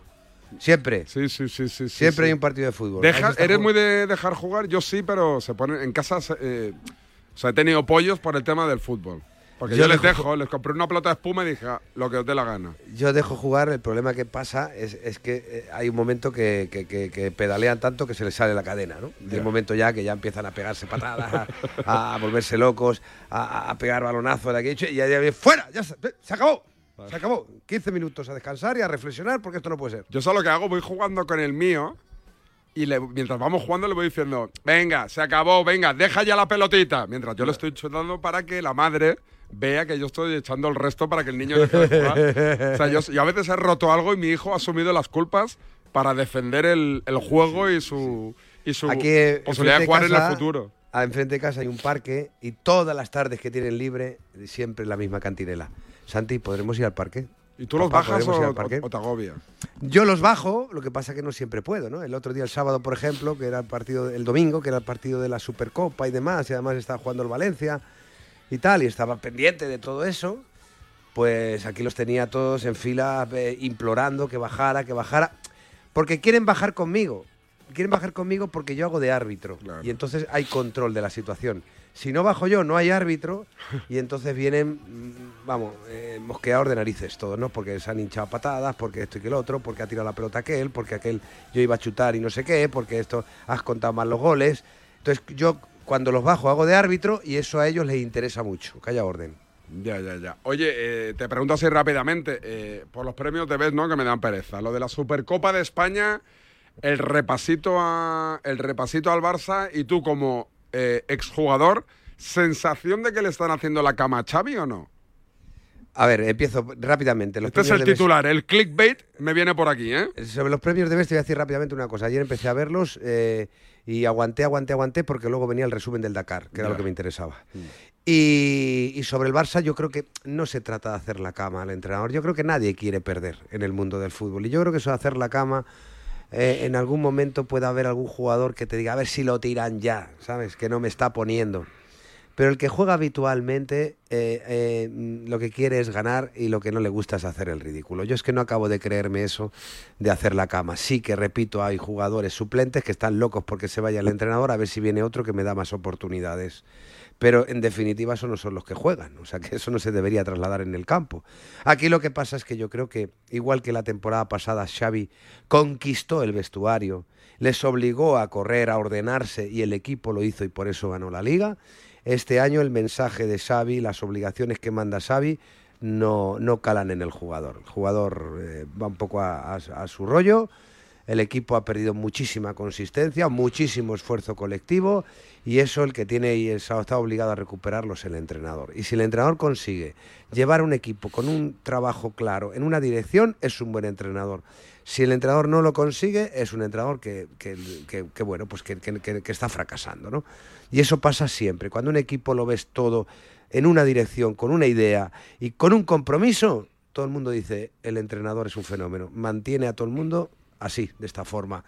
Siempre.
Sí, sí, sí, sí.
Siempre
sí.
hay un partido de fútbol.
Deja- ¿Eres
jugando.
muy de dejar jugar? Yo sí, pero se pone en casa. eh, o sea, he tenido pollos por el tema del fútbol. Porque yo,
Yo
les
dejo-
dejo, les compré una pelota de espuma y dije, "Ah, lo que os dé la gana.
Yo dejo jugar, el problema que pasa es, es que eh, hay un momento que, que- que- que pedalean tanto que se les sale la cadena, ¿no? Del
Ya.
momento ya que ya empiezan a pegarse patadas, a, a volverse locos, a, a pegar balonazos de aquí, y ya, ya, ¡fuera! ¡Ya se, se acabó! Se acabó. 15 minutos a descansar y a reflexionar porque esto no puede ser.
Yo sé lo que hago, voy jugando con el mío y le- mientras vamos jugando le voy diciendo, venga, se acabó, venga, deja ya la pelotita. Mientras yo le estoy chutando para que la madre vea que yo estoy echando el resto para que el niño deje de jugar. o sea, yo, yo a veces he roto algo y mi hijo ha asumido las culpas para defender el, el juego y su, y su
Aquí, eh,
posibilidad de jugar en
casa-
el futuro.
a enfrente de casa hay un parque y todas las tardes que tienen libre, siempre la misma cantinela. Santi, ¿podremos ir al parque?
¿Y tú los
Papá,
bajas
¿podremos ir
o, o te agobia?
Yo los bajo, lo que pasa que no siempre puedo, ¿no? El otro día, el sábado, por ejemplo, que era el partido, el domingo, que era el partido de la Supercopa y demás, y además estaba jugando el Valencia y tal, y estaba pendiente de todo eso, pues aquí los tenía todos en fila eh, implorando que bajara, que bajara, porque quieren bajar conmigo, quieren bajar conmigo porque yo hago de árbitro, y entonces hay control de la situación. Si no bajo yo, no hay árbitro, y entonces vienen, mm, vamos, eh, mosqueados de narices todos, ¿no? Porque se han hinchado patadas, porque esto y que el otro, porque ha tirado la pelota aquel, porque aquel yo iba a chutar y no sé qué, porque esto has contado mal los goles. Entonces yo cuando los bajo hago de árbitro y eso a ellos les interesa mucho, haya orden.
Ya, ya, ya. Oye, eh, te pregunto así rápidamente, eh, por los premios de vez, ¿no? Que me dan pereza. Lo de la Supercopa de España, el repasito a, el repasito al Barça y tú como eh, exjugador, ¿sensación de que le están haciendo la cama a Xavi o no?
A ver, empiezo rápidamente. Los
Este es el titular, el clickbait me viene por aquí, ¿eh?
Sobre los premios de Best te voy a decir rápidamente una cosa. Ayer empecé a verlos eh, y aguanté, aguanté, aguanté porque luego venía el resumen del Dakar, que era lo que me interesaba. Y, y sobre el Barça yo creo que no se trata de hacer la cama al entrenador. Yo creo que nadie quiere perder en el mundo del fútbol. Y yo creo que eso de hacer la cama, eh, en algún momento puede haber algún jugador que te diga, a ver si lo tiran ya, ¿sabes? Que no me está poniendo. Pero el que juega habitualmente eh, eh, lo que quiere es ganar y lo que no le gusta es hacer el ridículo. Yo es que no acabo de creerme eso de hacer la cama. Sí que, repito, hay jugadores suplentes que están locos porque se vaya el entrenador a ver si viene otro que me da más oportunidades. Pero en definitiva eso no son los que juegan, o sea que eso no se debería trasladar en el campo. Aquí lo que pasa es que yo creo que, igual que la temporada pasada, Xavi conquistó el vestuario, les obligó a correr, a ordenarse y el equipo lo hizo y por eso ganó la liga. Este año el mensaje de Xavi, las obligaciones que manda Xavi, no, no calan en el jugador. El jugador eh, va un poco a, su rollo. El equipo ha perdido muchísima consistencia, muchísimo esfuerzo colectivo y eso el que tiene y está obligado a recuperarlo es el entrenador. Y si el entrenador consigue llevar un equipo con un trabajo claro en una dirección, es un buen entrenador. Si el entrenador no lo consigue, es un entrenador que, que- bueno, pues que está fracasando, ¿no? Y eso pasa siempre. Cuando un equipo lo ves todo en una dirección, con una idea y con un compromiso, todo el mundo dice, el entrenador es un fenómeno. Mantiene a todo el mundo así, de esta forma.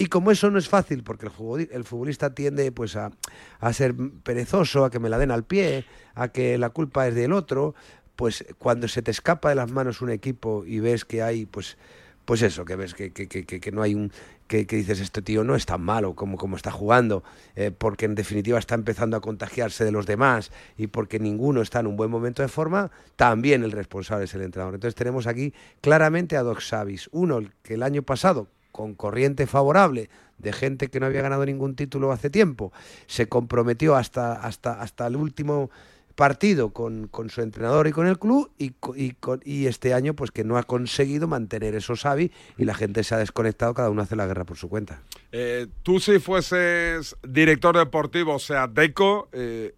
Y como eso no es fácil, porque el, futboli- el futbolista tiende pues a, a ser perezoso, a que me la den al pie, a que la culpa es del otro, pues cuando se te escapa de las manos un equipo y ves que hay pues pues eso, que ves que, que, que, que- no hay un... Que, dices, este tío no es tan malo como, como está jugando, eh, porque en definitiva está empezando a contagiarse de los demás y porque ninguno está en un buen momento de forma, también el responsable es el entrenador. Entonces tenemos aquí claramente a dos. Uno, el que el año pasado, con corriente favorable de gente que no había ganado ningún título hace tiempo, se comprometió hasta, hasta, hasta el último partido con, con su entrenador y con el club y, y, y este año pues que no ha conseguido mantener eso Xavi y la gente se ha desconectado, cada uno hace la guerra por su cuenta.
Eh, tú si fueses director deportivo, o sea, Deco, eh,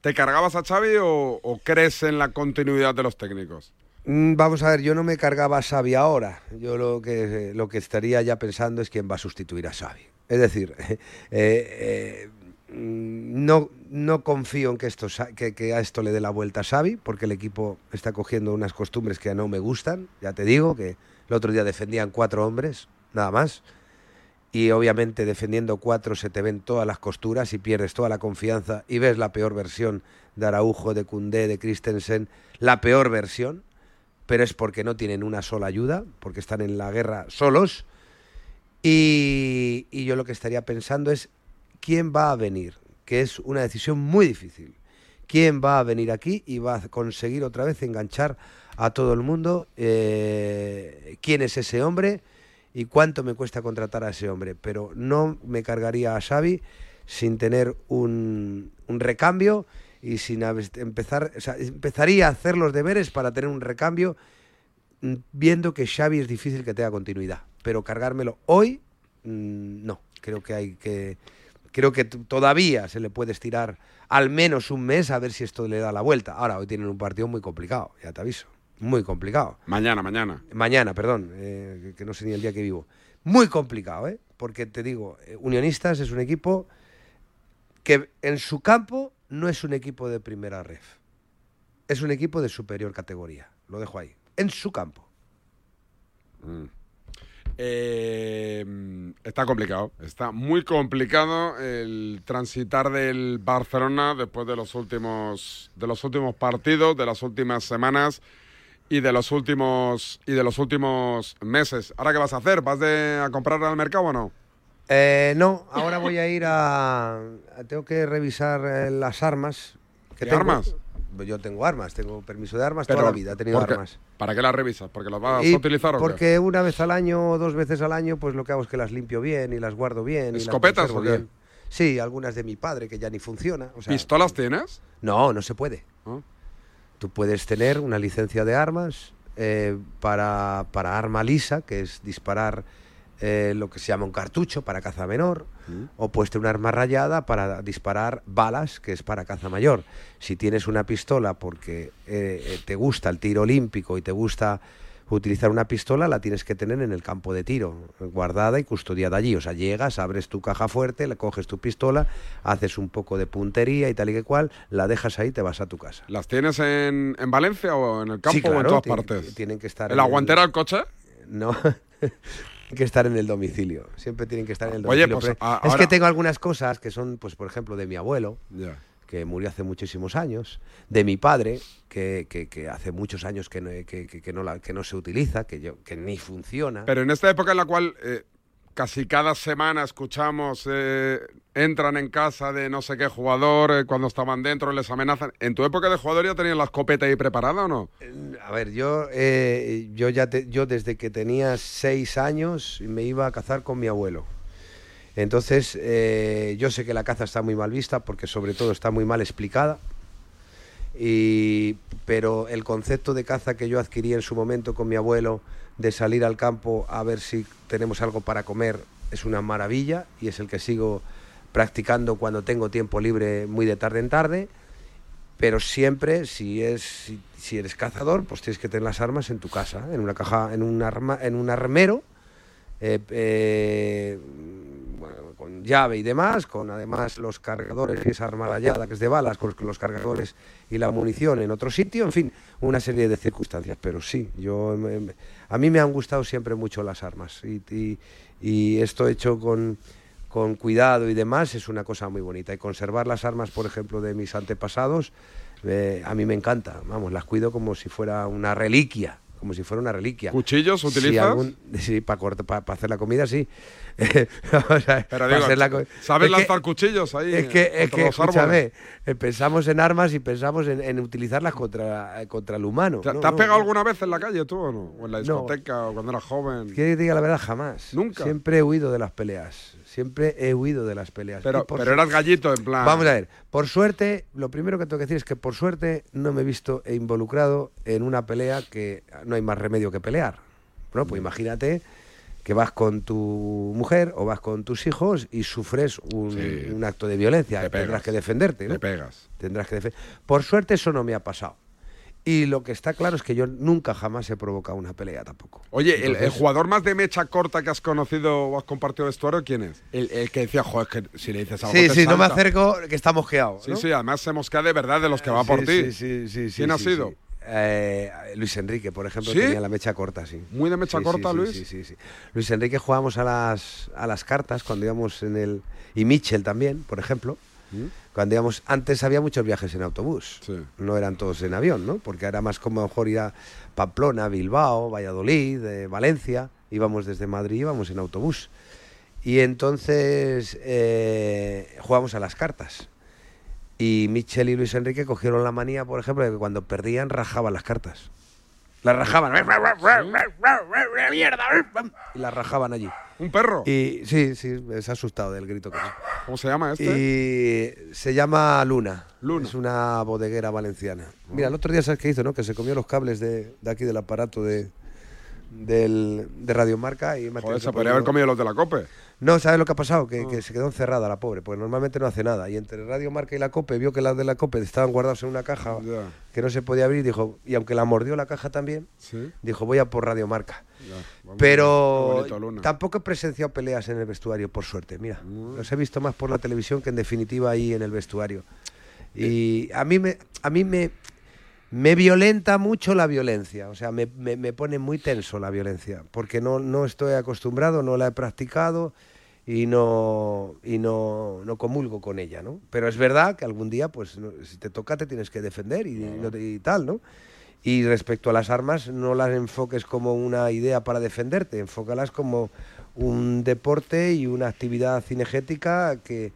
¿te cargabas a Xavi o crees en la continuidad de los técnicos?
Mm, Vamos a ver, yo no me cargaba a Xavi ahora. Yo lo que, lo que estaría ya pensando es quién va a sustituir a Xavi. Es decir, eh, eh, mm, no, no confío en que, esto, que, que a esto le dé la vuelta a Xavi, porque el equipo está cogiendo unas costumbres que no me gustan. Ya te digo que el otro día defendían cuatro hombres, nada más. Y obviamente defendiendo cuatro se te ven todas las costuras y pierdes toda la confianza y ves la peor versión de Araujo, de Cundé, de Christensen, la peor versión pero es porque no tienen una sola ayuda, porque están en la guerra solos. Y, yo lo que estaría pensando es quién va a venir, que es una decisión muy difícil. ¿Quién va a venir aquí y va a conseguir otra vez enganchar a todo el mundo? Eh, ¿Quién es ese hombre y cuánto me cuesta contratar a ese hombre? Pero no me cargaría a Xavi sin tener un, un recambio y sin empezar, o sea, empezaría a hacer los deberes para tener un recambio mm, viendo que Xavi es difícil que tenga continuidad, pero cargármelo hoy mm, no, creo que hay que creo que todavía se le puede estirar al menos un mes a ver si esto le da la vuelta. Ahora hoy tienen un partido muy complicado, ya te aviso, muy complicado.
Mañana, mañana.
Mañana, perdón, eh, que- que no sé ni el día que vivo. Muy complicado, ¿eh? Porque te digo, eh, Unionistas es un equipo que en su campo no es un equipo de primera ref. Es un equipo de superior categoría. Lo dejo ahí. En su campo.
Mm. Eh, está complicado, está muy complicado el transitar del Barcelona después de los últimos de los últimos partidos, de las últimas semanas y de los últimos y de los últimos meses. ¿Ahora qué vas a hacer? ¿Vas de- a comprar al mercado o no?
Eh, no, ahora voy a ir a... a- Tengo que revisar eh, las armas. Que
¿Qué
tengo.
armas?
Yo tengo armas, tengo permiso de armas
Pero,
toda la vida, he tenido
¿por qué-
armas.
¿Para qué las revisas? ¿Porque las vas
Y
a utilizar o qué?
Porque una vez al año o dos veces al año, pues lo que hago es que las limpio bien y las guardo bien. y las
¿Escopetas
conservo
o qué?
bien. Sí, algunas de mi padre que ya ni funciona. o sea,
¿Pistolas tienes?
No, no se puede.
Ah.
Tú puedes tener una licencia de armas eh, para, para arma lisa, que es disparar eh, lo que se llama un cartucho para caza menor,
Mm.
o puedes tener un arma rayada para disparar balas, que es para caza mayor. Si tienes una pistola porque eh, te gusta el tiro olímpico y te gusta utilizar una pistola, la tienes que tener en el campo de tiro, guardada y custodiada allí. O sea, llegas, abres tu caja fuerte, le coges tu pistola, haces un poco de puntería y tal y que cual, la dejas ahí y te vas a tu casa.
¿Las tienes en, en Valencia o en el campo
Sí,
o en todas partes?
tienen que estar
¿En la guantera del coche?
No. Tienen que estar en el domicilio. Siempre tienen que estar en el
Oye,
domicilio.
pues,
Pero
a-
es
ahora-
que tengo algunas cosas que son, pues, por ejemplo, de mi abuelo, que murió hace muchísimos años, de mi padre, que, que- que hace muchos años que no, que, que- que no, la- que no se utiliza, que, yo, que ni funciona.
Pero en esta época en la cual eh, casi cada semana escuchamos eh, entran en casa de no sé qué jugador, eh, cuando estaban dentro les amenazan. ¿En tu época de jugador ya tenían la escopeta ahí preparada o no?
A ver, yo, eh, yo ya te- yo desde que tenía seis años me iba a cazar con mi abuelo. Entonces, eh, yo sé que la caza está muy mal vista porque sobre todo está muy mal explicada. Y, pero el concepto de caza que yo adquirí en su momento con mi abuelo, de salir al campo a ver si tenemos algo para comer, es una maravilla y es el que sigo practicando cuando tengo tiempo libre muy de tarde en tarde. Pero siempre, si, es, si, eres cazador, pues tienes que tener las armas en tu casa, en una caja, en un, arma, en un armero, eh, eh, con llave y demás, con además los cargadores y esa arma rayada que es de balas, con los cargadores y la munición en otro sitio, en fin, una serie de circunstancias. Pero sí, yo me- me- a mí me han gustado siempre mucho las armas y, esto hecho con, con cuidado y demás es una cosa muy bonita. Y conservar las armas, por ejemplo, de mis antepasados, eh, a mí me encanta. Vamos, las cuido como si fuera una reliquia. Como si fuera una reliquia.
¿Cuchillos
Si
utilizas?
algún- sí, para hacer la comida, sí. O sea,
Pero
pa'
digo,
hacer la co-
¿sabes
que-
lanzar cuchillos ahí?
es que, es que escúchame, eh, pensamos en armas y pensamos en, en utilizarlas contra, eh, contra el humano.
¿Te,
No,
te has
no,
pegado
no.
alguna vez en la calle tú o no? ¿O en la discoteca o cuando eras joven?
¿Quieres que te diga la verdad? Jamás.
Nunca.
Siempre he huido de las peleas. Siempre he huido de las peleas.
Pero,
por
pero eras gallito en plan...
Vamos a ver, por suerte, lo primero que tengo que decir es que por suerte no me he visto involucrado en una pelea que no hay más remedio que pelear. ¿no? Pues imagínate que vas con tu mujer o vas con tus hijos y sufres un,
Sí.
un acto de violencia.
Te
Tendrás
pegas.
que defenderte. ¿no?
Te pegas.
Tendrás que defender. Por suerte eso no me ha pasado. Y lo que está claro es que yo nunca jamás he provocado una pelea tampoco.
Oye, el, jugador más de mecha corta que has conocido o has compartido vestuario, ¿quién es? El, el que decía, joder, es que si le dices algo
Sí,
te
sí, no me
salta".
acerco, que está mosqueado.
Sí,
¿no?
sí, además se mosquea de verdad de los que va
Sí,
por ti.
Sí, sí, sí, sí,
¿Quién ha
sí,
sido?
sí. Eh, Luis Enrique, por ejemplo,
¿Sí?
tenía la mecha corta, sí.
¿Muy de mecha
Sí,
corta, Luis?
Sí, sí, sí. Luis Enrique jugábamos a las, a las cartas cuando íbamos en el... Y Mitchell también, por ejemplo. Cuando íbamos, antes había muchos viajes en autobús, no eran todos en avión, ¿no? Porque era más como mejor ir a Pamplona, Bilbao, Valladolid, eh, Valencia, íbamos desde Madrid, íbamos en autobús. Y entonces eh, jugamos a las cartas. Y Michel y Luis Enrique cogieron la manía, por ejemplo, de que cuando perdían rajaban las cartas. Las rajaban. Y las rajaban allí.
¿Un perro?
Y sí, sí, se ha asustado del grito que es.
¿Cómo se llama este?
Y se llama Luna. Luna. Es una bodeguera valenciana. Mira, el otro día sabes qué hizo, ¿no? Que se comió los cables de, de aquí del aparato de, del, de Radiomarca y
Joder, se podría haber comido los de la COPE.
No, ¿sabes lo que ha pasado? Que, que se quedó encerrada la pobre, porque normalmente no hace nada. Y entre Radio Marca y la COPE vio que las de la COPE estaban guardados en una caja que no se podía abrir, dijo, y aunque la mordió la caja también, dijo, voy a por Radio Marca. Pero
bonito,
tampoco he presenciado peleas en el vestuario, por suerte. Mira, los he visto más por la televisión que en definitiva ahí en el vestuario. Y a mí me, a mí me, me violenta mucho la violencia, o sea, me, me- me pone muy tenso la violencia, porque no, no estoy acostumbrado, no la he practicado y no y no, no comulgo con ella, ¿no? Pero es verdad que algún día, pues, no- si te toca, te tienes que defender y, no te- y tal, ¿no? Y respecto a las armas, no las enfoques como una idea para defenderte, enfócalas como un deporte y una actividad cinegética que,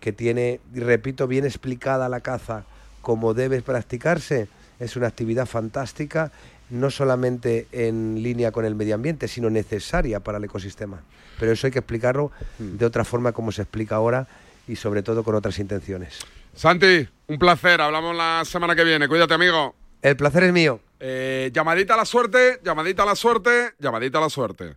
que tiene, repito, bien explicada la caza como debe practicarse, es una actividad fantástica, no solamente en línea con el medio ambiente, sino necesaria para el ecosistema. Pero eso hay que explicarlo de otra forma como se explica ahora y sobre todo con otras intenciones.
Santi, un placer. Hablamos la semana que viene. Cuídate, amigo.
El placer es mío.
Eh, llamadita a la suerte, llamadita a la suerte, llamadita a la suerte.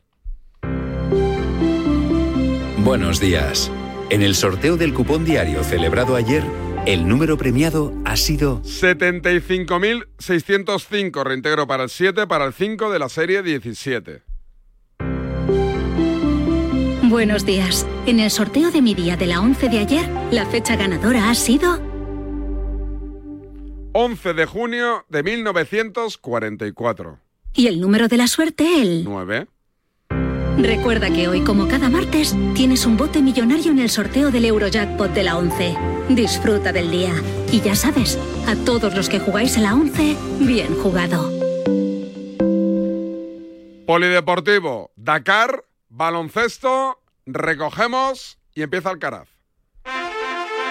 Buenos días. En el sorteo del cupón diario celebrado ayer, el número premiado ha sido
75.605, reintegro para el 7, para el 5 de la serie 17.
Buenos días. En el sorteo de mi día de la 11 de ayer, la fecha ganadora ha sido
11 de junio de 1944.
y el número de la suerte el
9.
Recuerda que hoy, como cada martes, tienes un bote millonario en el sorteo del Eurojackpot de la 11. Disfruta del día. Y ya sabes, a todos los que jugáis a la 11, bien jugado.
Polideportivo, Dakar, baloncesto, recogemos y empieza Alcaraz.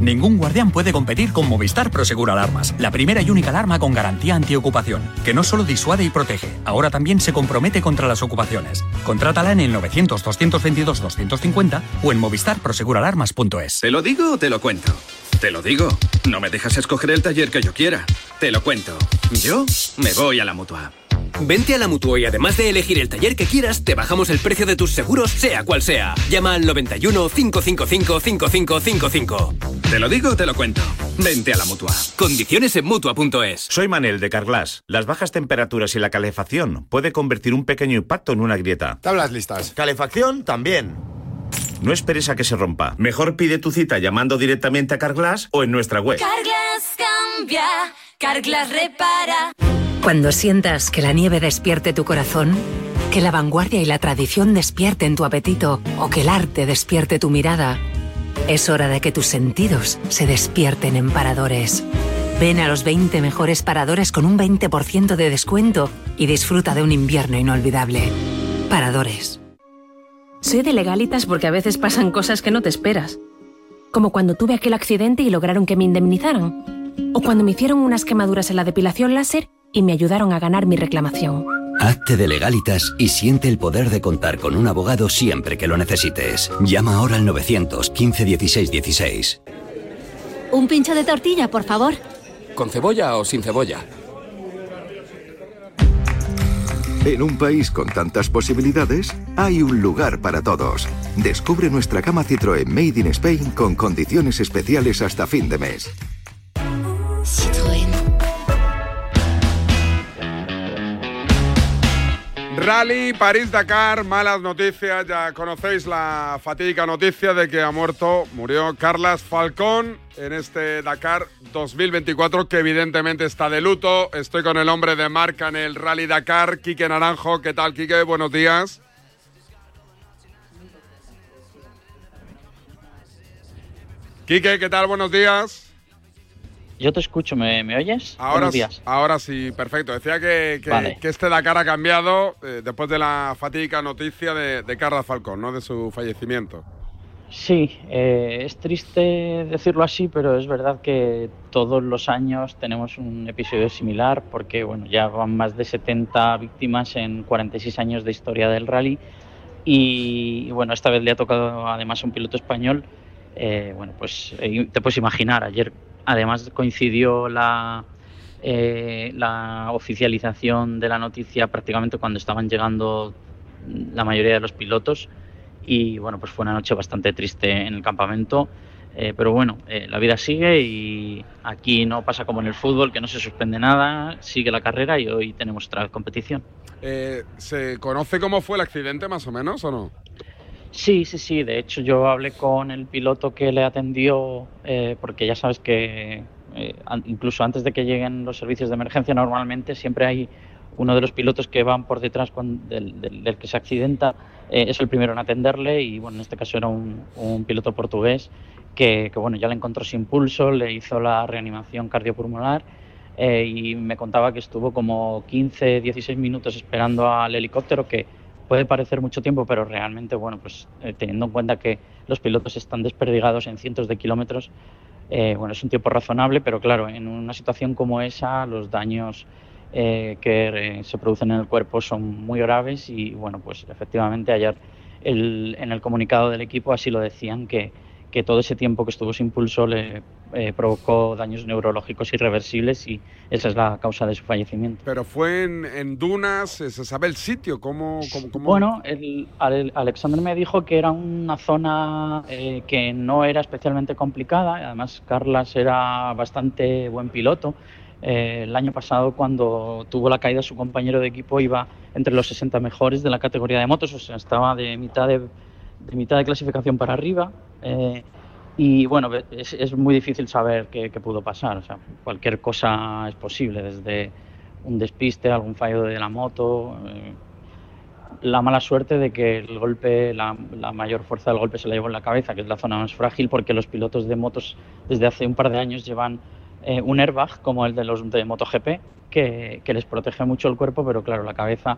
Ningún guardián puede competir con Movistar Prosegur Alarmas, la primera y única alarma con garantía antiocupación, que no solo disuade y protege, ahora también se compromete contra las ocupaciones. Contrátala en el 900-222-250 o en movistarproseguralarmas.es.
¿Te lo digo o te lo cuento? Te lo digo. No me dejas escoger el taller que yo quiera. Te lo cuento. Yo me voy a la mutua.
Vente a la Mutua y además de elegir el taller que quieras, te bajamos el precio de tus seguros, sea cual sea. Llama al 91 555 5555.
Te lo digo o te lo cuento. Vente a la mutua.
Condiciones en Mutua.es.
Soy Manel de Carglass. Las bajas temperaturas y la calefacción puede convertir un pequeño impacto en una grieta.
Tablas listas.
Calefacción también. No esperes a que se rompa. Mejor pide tu cita llamando directamente a Carglass o en nuestra web.
Carglass cambia, Carglass repara. Cuando sientas que la nieve despierte tu corazón, que la vanguardia y la tradición despierten tu apetito o que el arte despierte tu mirada, es hora de que tus sentidos se despierten en paradores. Ven a los 20 mejores paradores con un 20% de descuento y disfruta de un invierno inolvidable. Paradores.
Soy de legalitas porque a veces pasan cosas que no te esperas. Como cuando tuve aquel accidente y lograron que me indemnizaran. O cuando me hicieron unas quemaduras en la depilación láser y me ayudaron a ganar mi reclamación.
Hazte de legalitas y siente el poder de contar con un abogado siempre que lo necesites. Llama ahora al 915 16 16.
Un pincho de tortilla, por favor.
¿Con cebolla o sin cebolla?
En un país con tantas posibilidades, hay un lugar para todos. Descubre nuestra gama Citroën Made in Spain con condiciones especiales hasta fin de mes.
Rally París-Dakar, malas noticias, ya conocéis la fatídica noticia de que ha muerto, murió Carlas Falcón en este Dakar 2024 que evidentemente está de luto. Estoy con el hombre de marca en el Rally Dakar, Quique Naranjo. ¿Qué tal, Quique? Buenos días. Quique, ¿qué tal? Buenos días.
Yo te escucho, ¿me, me oyes?
Ahora,
Buenos días.
ahora sí, perfecto. Decía que, que-
Vale.
que este Dakar ha cambiado eh, después de la fatídica noticia de, de Carla Falcón, ¿no? De su fallecimiento.
Sí, eh, es triste decirlo así, pero es verdad que todos los años tenemos un episodio similar porque bueno, ya van más de 70 víctimas en 46 años de historia del rally y, y, bueno, esta vez le ha tocado además a un piloto español. Eh, bueno, pues eh, te puedes imaginar, ayer además coincidió la, eh, la oficialización de la noticia prácticamente cuando estaban llegando la mayoría de los pilotos y bueno, pues fue una noche bastante triste en el campamento. eh, pero bueno, eh, la vida sigue y aquí no pasa como en el fútbol, que no se suspende nada, sigue la carrera y hoy tenemos otra competición.
Eh, ¿Se conoce cómo fue el accidente, más o menos, o no?
Sí, sí, sí. De hecho, yo hablé con el piloto que le atendió, eh, porque ya sabes que eh, incluso antes de que lleguen los servicios de emergencia, normalmente siempre hay uno de los pilotos que van por detrás del, del- del que se accidenta, eh, es el primero en atenderle y bueno, en este caso era un, piloto portugués que, bueno, ya le encontró sin pulso, le hizo la reanimación cardiopulmonar y me contaba que estuvo como 15, 16 minutos esperando al helicóptero que puede parecer mucho tiempo, pero realmente, bueno, pues eh, teniendo en cuenta que los pilotos están desperdigados en cientos de kilómetros, eh, bueno, es un tiempo razonable, pero claro, en una situación como esa, los daños eh, que se producen en el cuerpo son muy graves y, bueno, pues efectivamente ayer el- en el comunicado del equipo así lo decían que, que todo ese tiempo que estuvo sin pulso le eh, provocó daños neurológicos irreversibles y esa es la causa de su fallecimiento.
Pero fue en, en dunas, ¿se sabe el sitio? ¿Cómo, cómo, cómo-
Bueno, el, Ale- Alexander me dijo que era una zona eh, que no era especialmente complicada. Además, Carlas era bastante buen piloto. Eh, el año pasado, cuando tuvo la caída, su compañero de equipo iba entre los 60 mejores de la categoría de motos, o sea, estaba de mitad de, de mitad de clasificación para arriba. eh, y bueno, es, muy difícil saber qué, pudo pasar. Cualquier cosa es posible, desde un despiste, algún fallo de la moto. eh, la mala suerte de que el golpe, la, mayor fuerza del golpe se la llevó en la cabeza, que es la zona más frágil, porque los pilotos de motos desde hace un par de años llevan eh, un airbag como el de los de MotoGP, que, les protege mucho el cuerpo, pero claro, la cabeza,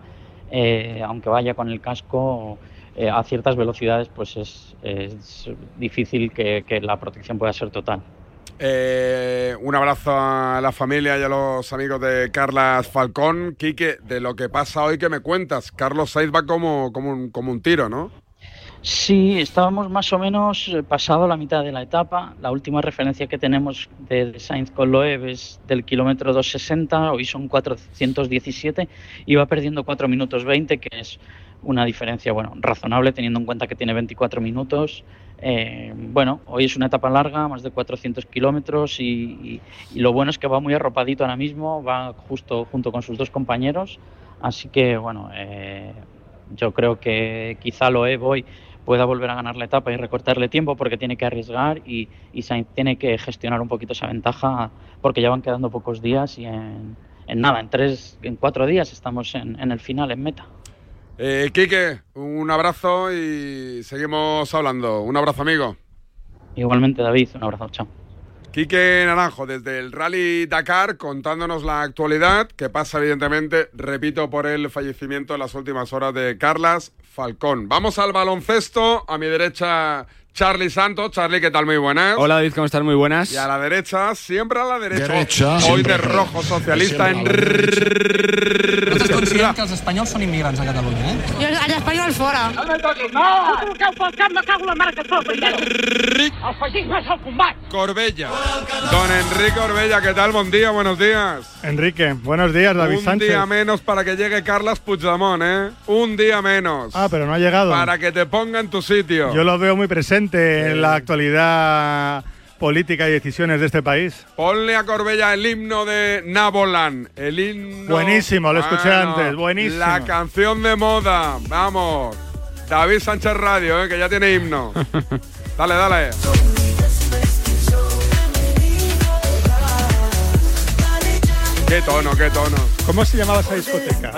aunque vaya con el casco eh, a ciertas velocidades, pues es, es difícil que, que la protección pueda ser total.
Eh, un abrazo a la familia y a los amigos de Carlas Falcón. Quique, de lo que pasa hoy, que me cuentas? Carlos Sainz va como, como, un, como un tiro, ¿no?
Sí, estábamos más o menos eh, pasado la mitad de la etapa. La última referencia que tenemos de, de Sainz con Loeb es del kilómetro 260, hoy son 417, y va perdiendo 4 minutos 20, que es una diferencia bueno, razonable teniendo en cuenta que tiene 24 minutos. Eh, bueno, hoy es una etapa larga, más de 400 kilómetros, y, lo bueno es que va muy arropadito ahora mismo, va justo junto con sus dos compañeros, así que bueno, eh, yo creo que quizá Loeb hoy pueda volver a ganar la etapa y recortarle tiempo porque tiene que arriesgar y, tiene que gestionar un poquito esa ventaja porque ya van quedando pocos días y en, en nada, en tres, en cuatro días estamos en, en el final, en meta.
Eh, Quique, un abrazo y seguimos hablando. Un abrazo, amigo.
Igualmente, David, un abrazo, chao.
Quique Naranjo, desde el Rally Dakar, contándonos la actualidad, que pasa evidentemente, repito, por el fallecimiento en las últimas horas de Carlas Falcón. Vamos al baloncesto, a mi derecha Charlie Santos. Charlie, ¿qué tal? Muy buenas.
Hola David, ¿cómo estás? Muy buenas.
Y a la derecha, siempre a la derecha.
Derecha.
Hoy de rojo socialista en
Nosaltres considerem que els espanyols són immigrants a Catalunya, eh?
Jo, els espanyols fora. No me toquis, no! Tu que pel cap me cago en la mare que et fa,
Ric.
El feixisme és el combat.
Corbella. Don Enrique Corbella, ¿qué tal? Buen día, buenos días.
Enrique, buenos días, David
Un
Sánchez.
día menos para que llegue Carlas Puigdemont, ¿eh? Un día menos.
Ah, pero no ha llegado.
Para que te ponga en tu sitio.
Yo lo veo muy presente en la actualidad política y decisiones de este país.
Ponle a Corbella el himno de Nabolan. El himno.
Buenísimo, lo escuché
Bueno,
antes, buenísimo.
La canción de moda. Vamos. David Sánchez Radio, ¿eh? que ya tiene himno. dale, dale. Qué tono, qué tono.
¿Cómo se llamaba esa discoteca?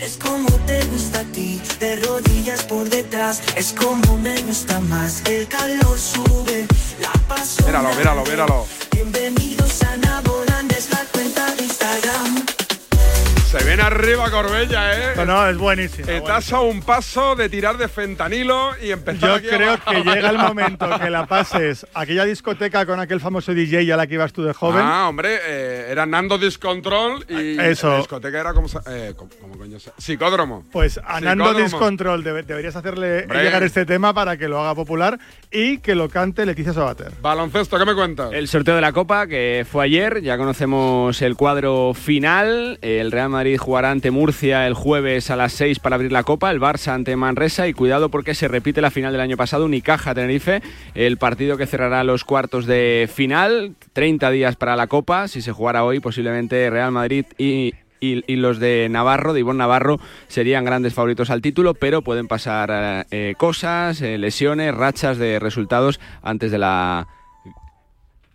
Es como te gusta a ti, de rodillas por detrás. Es como me gusta más, el calor sube, la paso.
Míralo, míralo, míralo.
Bienvenidos
Se viene arriba Corbella, ¿eh?
No, no, es buenísimo.
Estás a un paso de tirar de fentanilo y empezar
Yo
aquí a
creo
bajar.
que llega el momento que la pases a aquella discoteca con aquel famoso DJ a la que ibas tú de joven.
Ah, hombre, eh, era Nando Discontrol y
Eso.
la discoteca era como, eh, ¿cómo, cómo coño se- Psicódromo.
Pues a Nando
Psicódromo.
Discontrol debe- deberías hacerle
Hombre.
llegar este tema para que lo haga popular y que lo cante Leticia Sabater.
Baloncesto, ¿qué me cuentas?
El sorteo de la Copa, que fue ayer, ya conocemos el cuadro final. El Real Madrid jugará ante Murcia el jueves a las 6 para abrir la Copa, el Barça ante Manresa y cuidado porque se repite la final del año pasado, Unicaja-Tenerife, el partido que cerrará los cuartos de final, 30 días para la Copa, si se jugara hoy posiblemente Real Madrid y... los de Navarro, de Ivonne Navarro, serían grandes favoritos al título, pero pueden pasar eh, eh, cosas, eh, lesiones, rachas de resultados antes de la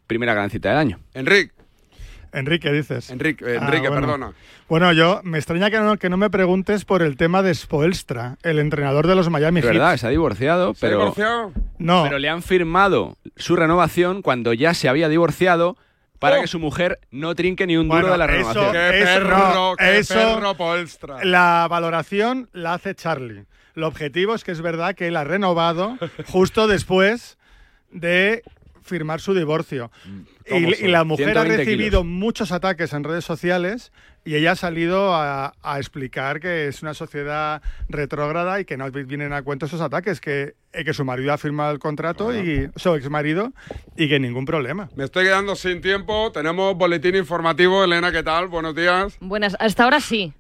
primera gran cita del año.
Enrique.
Enrique, dices.
Enrique, eh,
Ah,
Enrique,
bueno.
perdona.
Bueno, yo me extraña que no, que no me preguntes por el tema de Spoelstra, el entrenador de los Miami
Es
Heat.
verdad, se ha divorciado,
¿Se ha
pero,
divorciado? No.
pero le han firmado su renovación cuando ya se había divorciado para
Oh.
que su mujer no trinque ni un duro
Bueno,
de la
eso-
renovación.
Qué
Eso
perro,
no,
qué
eso-
perro Polstra.
La valoración la hace Charlie. Lo objetivo es que es verdad que él ha renovado justo después de firmar su divorcio.
¿Cómo
Y, y la mujer ha
120
recibido
kilos.
muchos ataques en redes sociales y ella ha salido a, a explicar que es una sociedad retrógrada y que no vienen a cuento esos ataques, que, eh, que su marido ha firmado el contrato y su ex marido y que ningún problema.
Me estoy quedando sin tiempo. Tenemos boletín informativo. Elena, ¿qué tal? Buenos días.
Buenas, hasta ahora sí.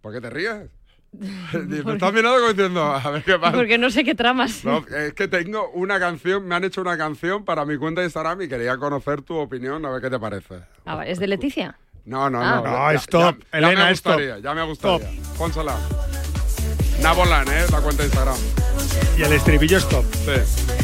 ¿Por qué te ríes? Me estás mirando como diciendo, a ver qué pasa.
Porque no sé qué tramas.
No, es que tengo una canción, me han hecho una canción para mi cuenta de Instagram y quería conocer tu opinión, a ver qué te parece.
Ah, ¿Es de Leticia?
No, no,
Ah.
no.
No,
ya-
stop.
Ya, ya
Elena,
me
stop.
gustaría, ya me gustaría. Pónsela. Nabolan, ¿eh? La cuenta de Instagram.
Y el estribillo es top.
Sí.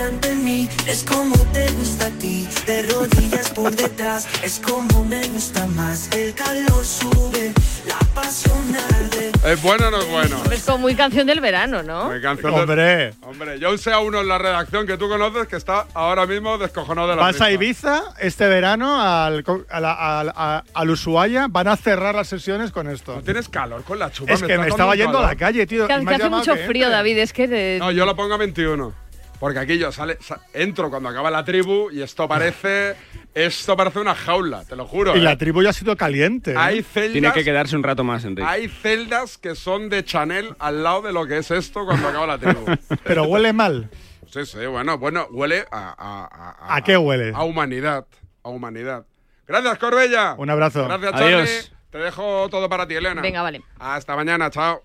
Ante mí, es como te gusta a ti, de rodillas por detrás. Es como me gusta más, el calor sube, la pasión arde.
¿Es bueno o no es bueno?
Es como muy canción del verano, ¿no?
Muy canción de-
Hombre.
Hombre, yo sé a uno en la redacción que tú conoces que está ahora mismo descojonado de la
Vas a
risa.
Ibiza este verano al, a la- al- a- al Ushuaia, van a cerrar las sesiones con esto.
Tienes calor con la chupa.
Es que me estaba yendo a la calle, tío.
Que,
me
que hace mucho
que
frío. David, es que... de-
No, yo lo pongo a 21. Porque aquí yo sale, sa- entro cuando acaba la tribu y esto parece esto parece una jaula, te lo juro.
Y
¿eh?
la tribu ya ha sido caliente. ¿eh?
Hay celdas,
Tiene que quedarse un rato más, Enrique.
hay celdas que son de Chanel al lado de lo que es esto cuando acaba la tribu.
Pero huele mal.
sí, sí, bueno, bueno, huele a, a, a-
¿A qué huele?
a humanidad, a humanidad. Gracias, Corbella.
Un abrazo.
Gracias, Charlie.
Adiós.
Te dejo todo para ti, Elena.
Venga, vale.
Hasta mañana, chao.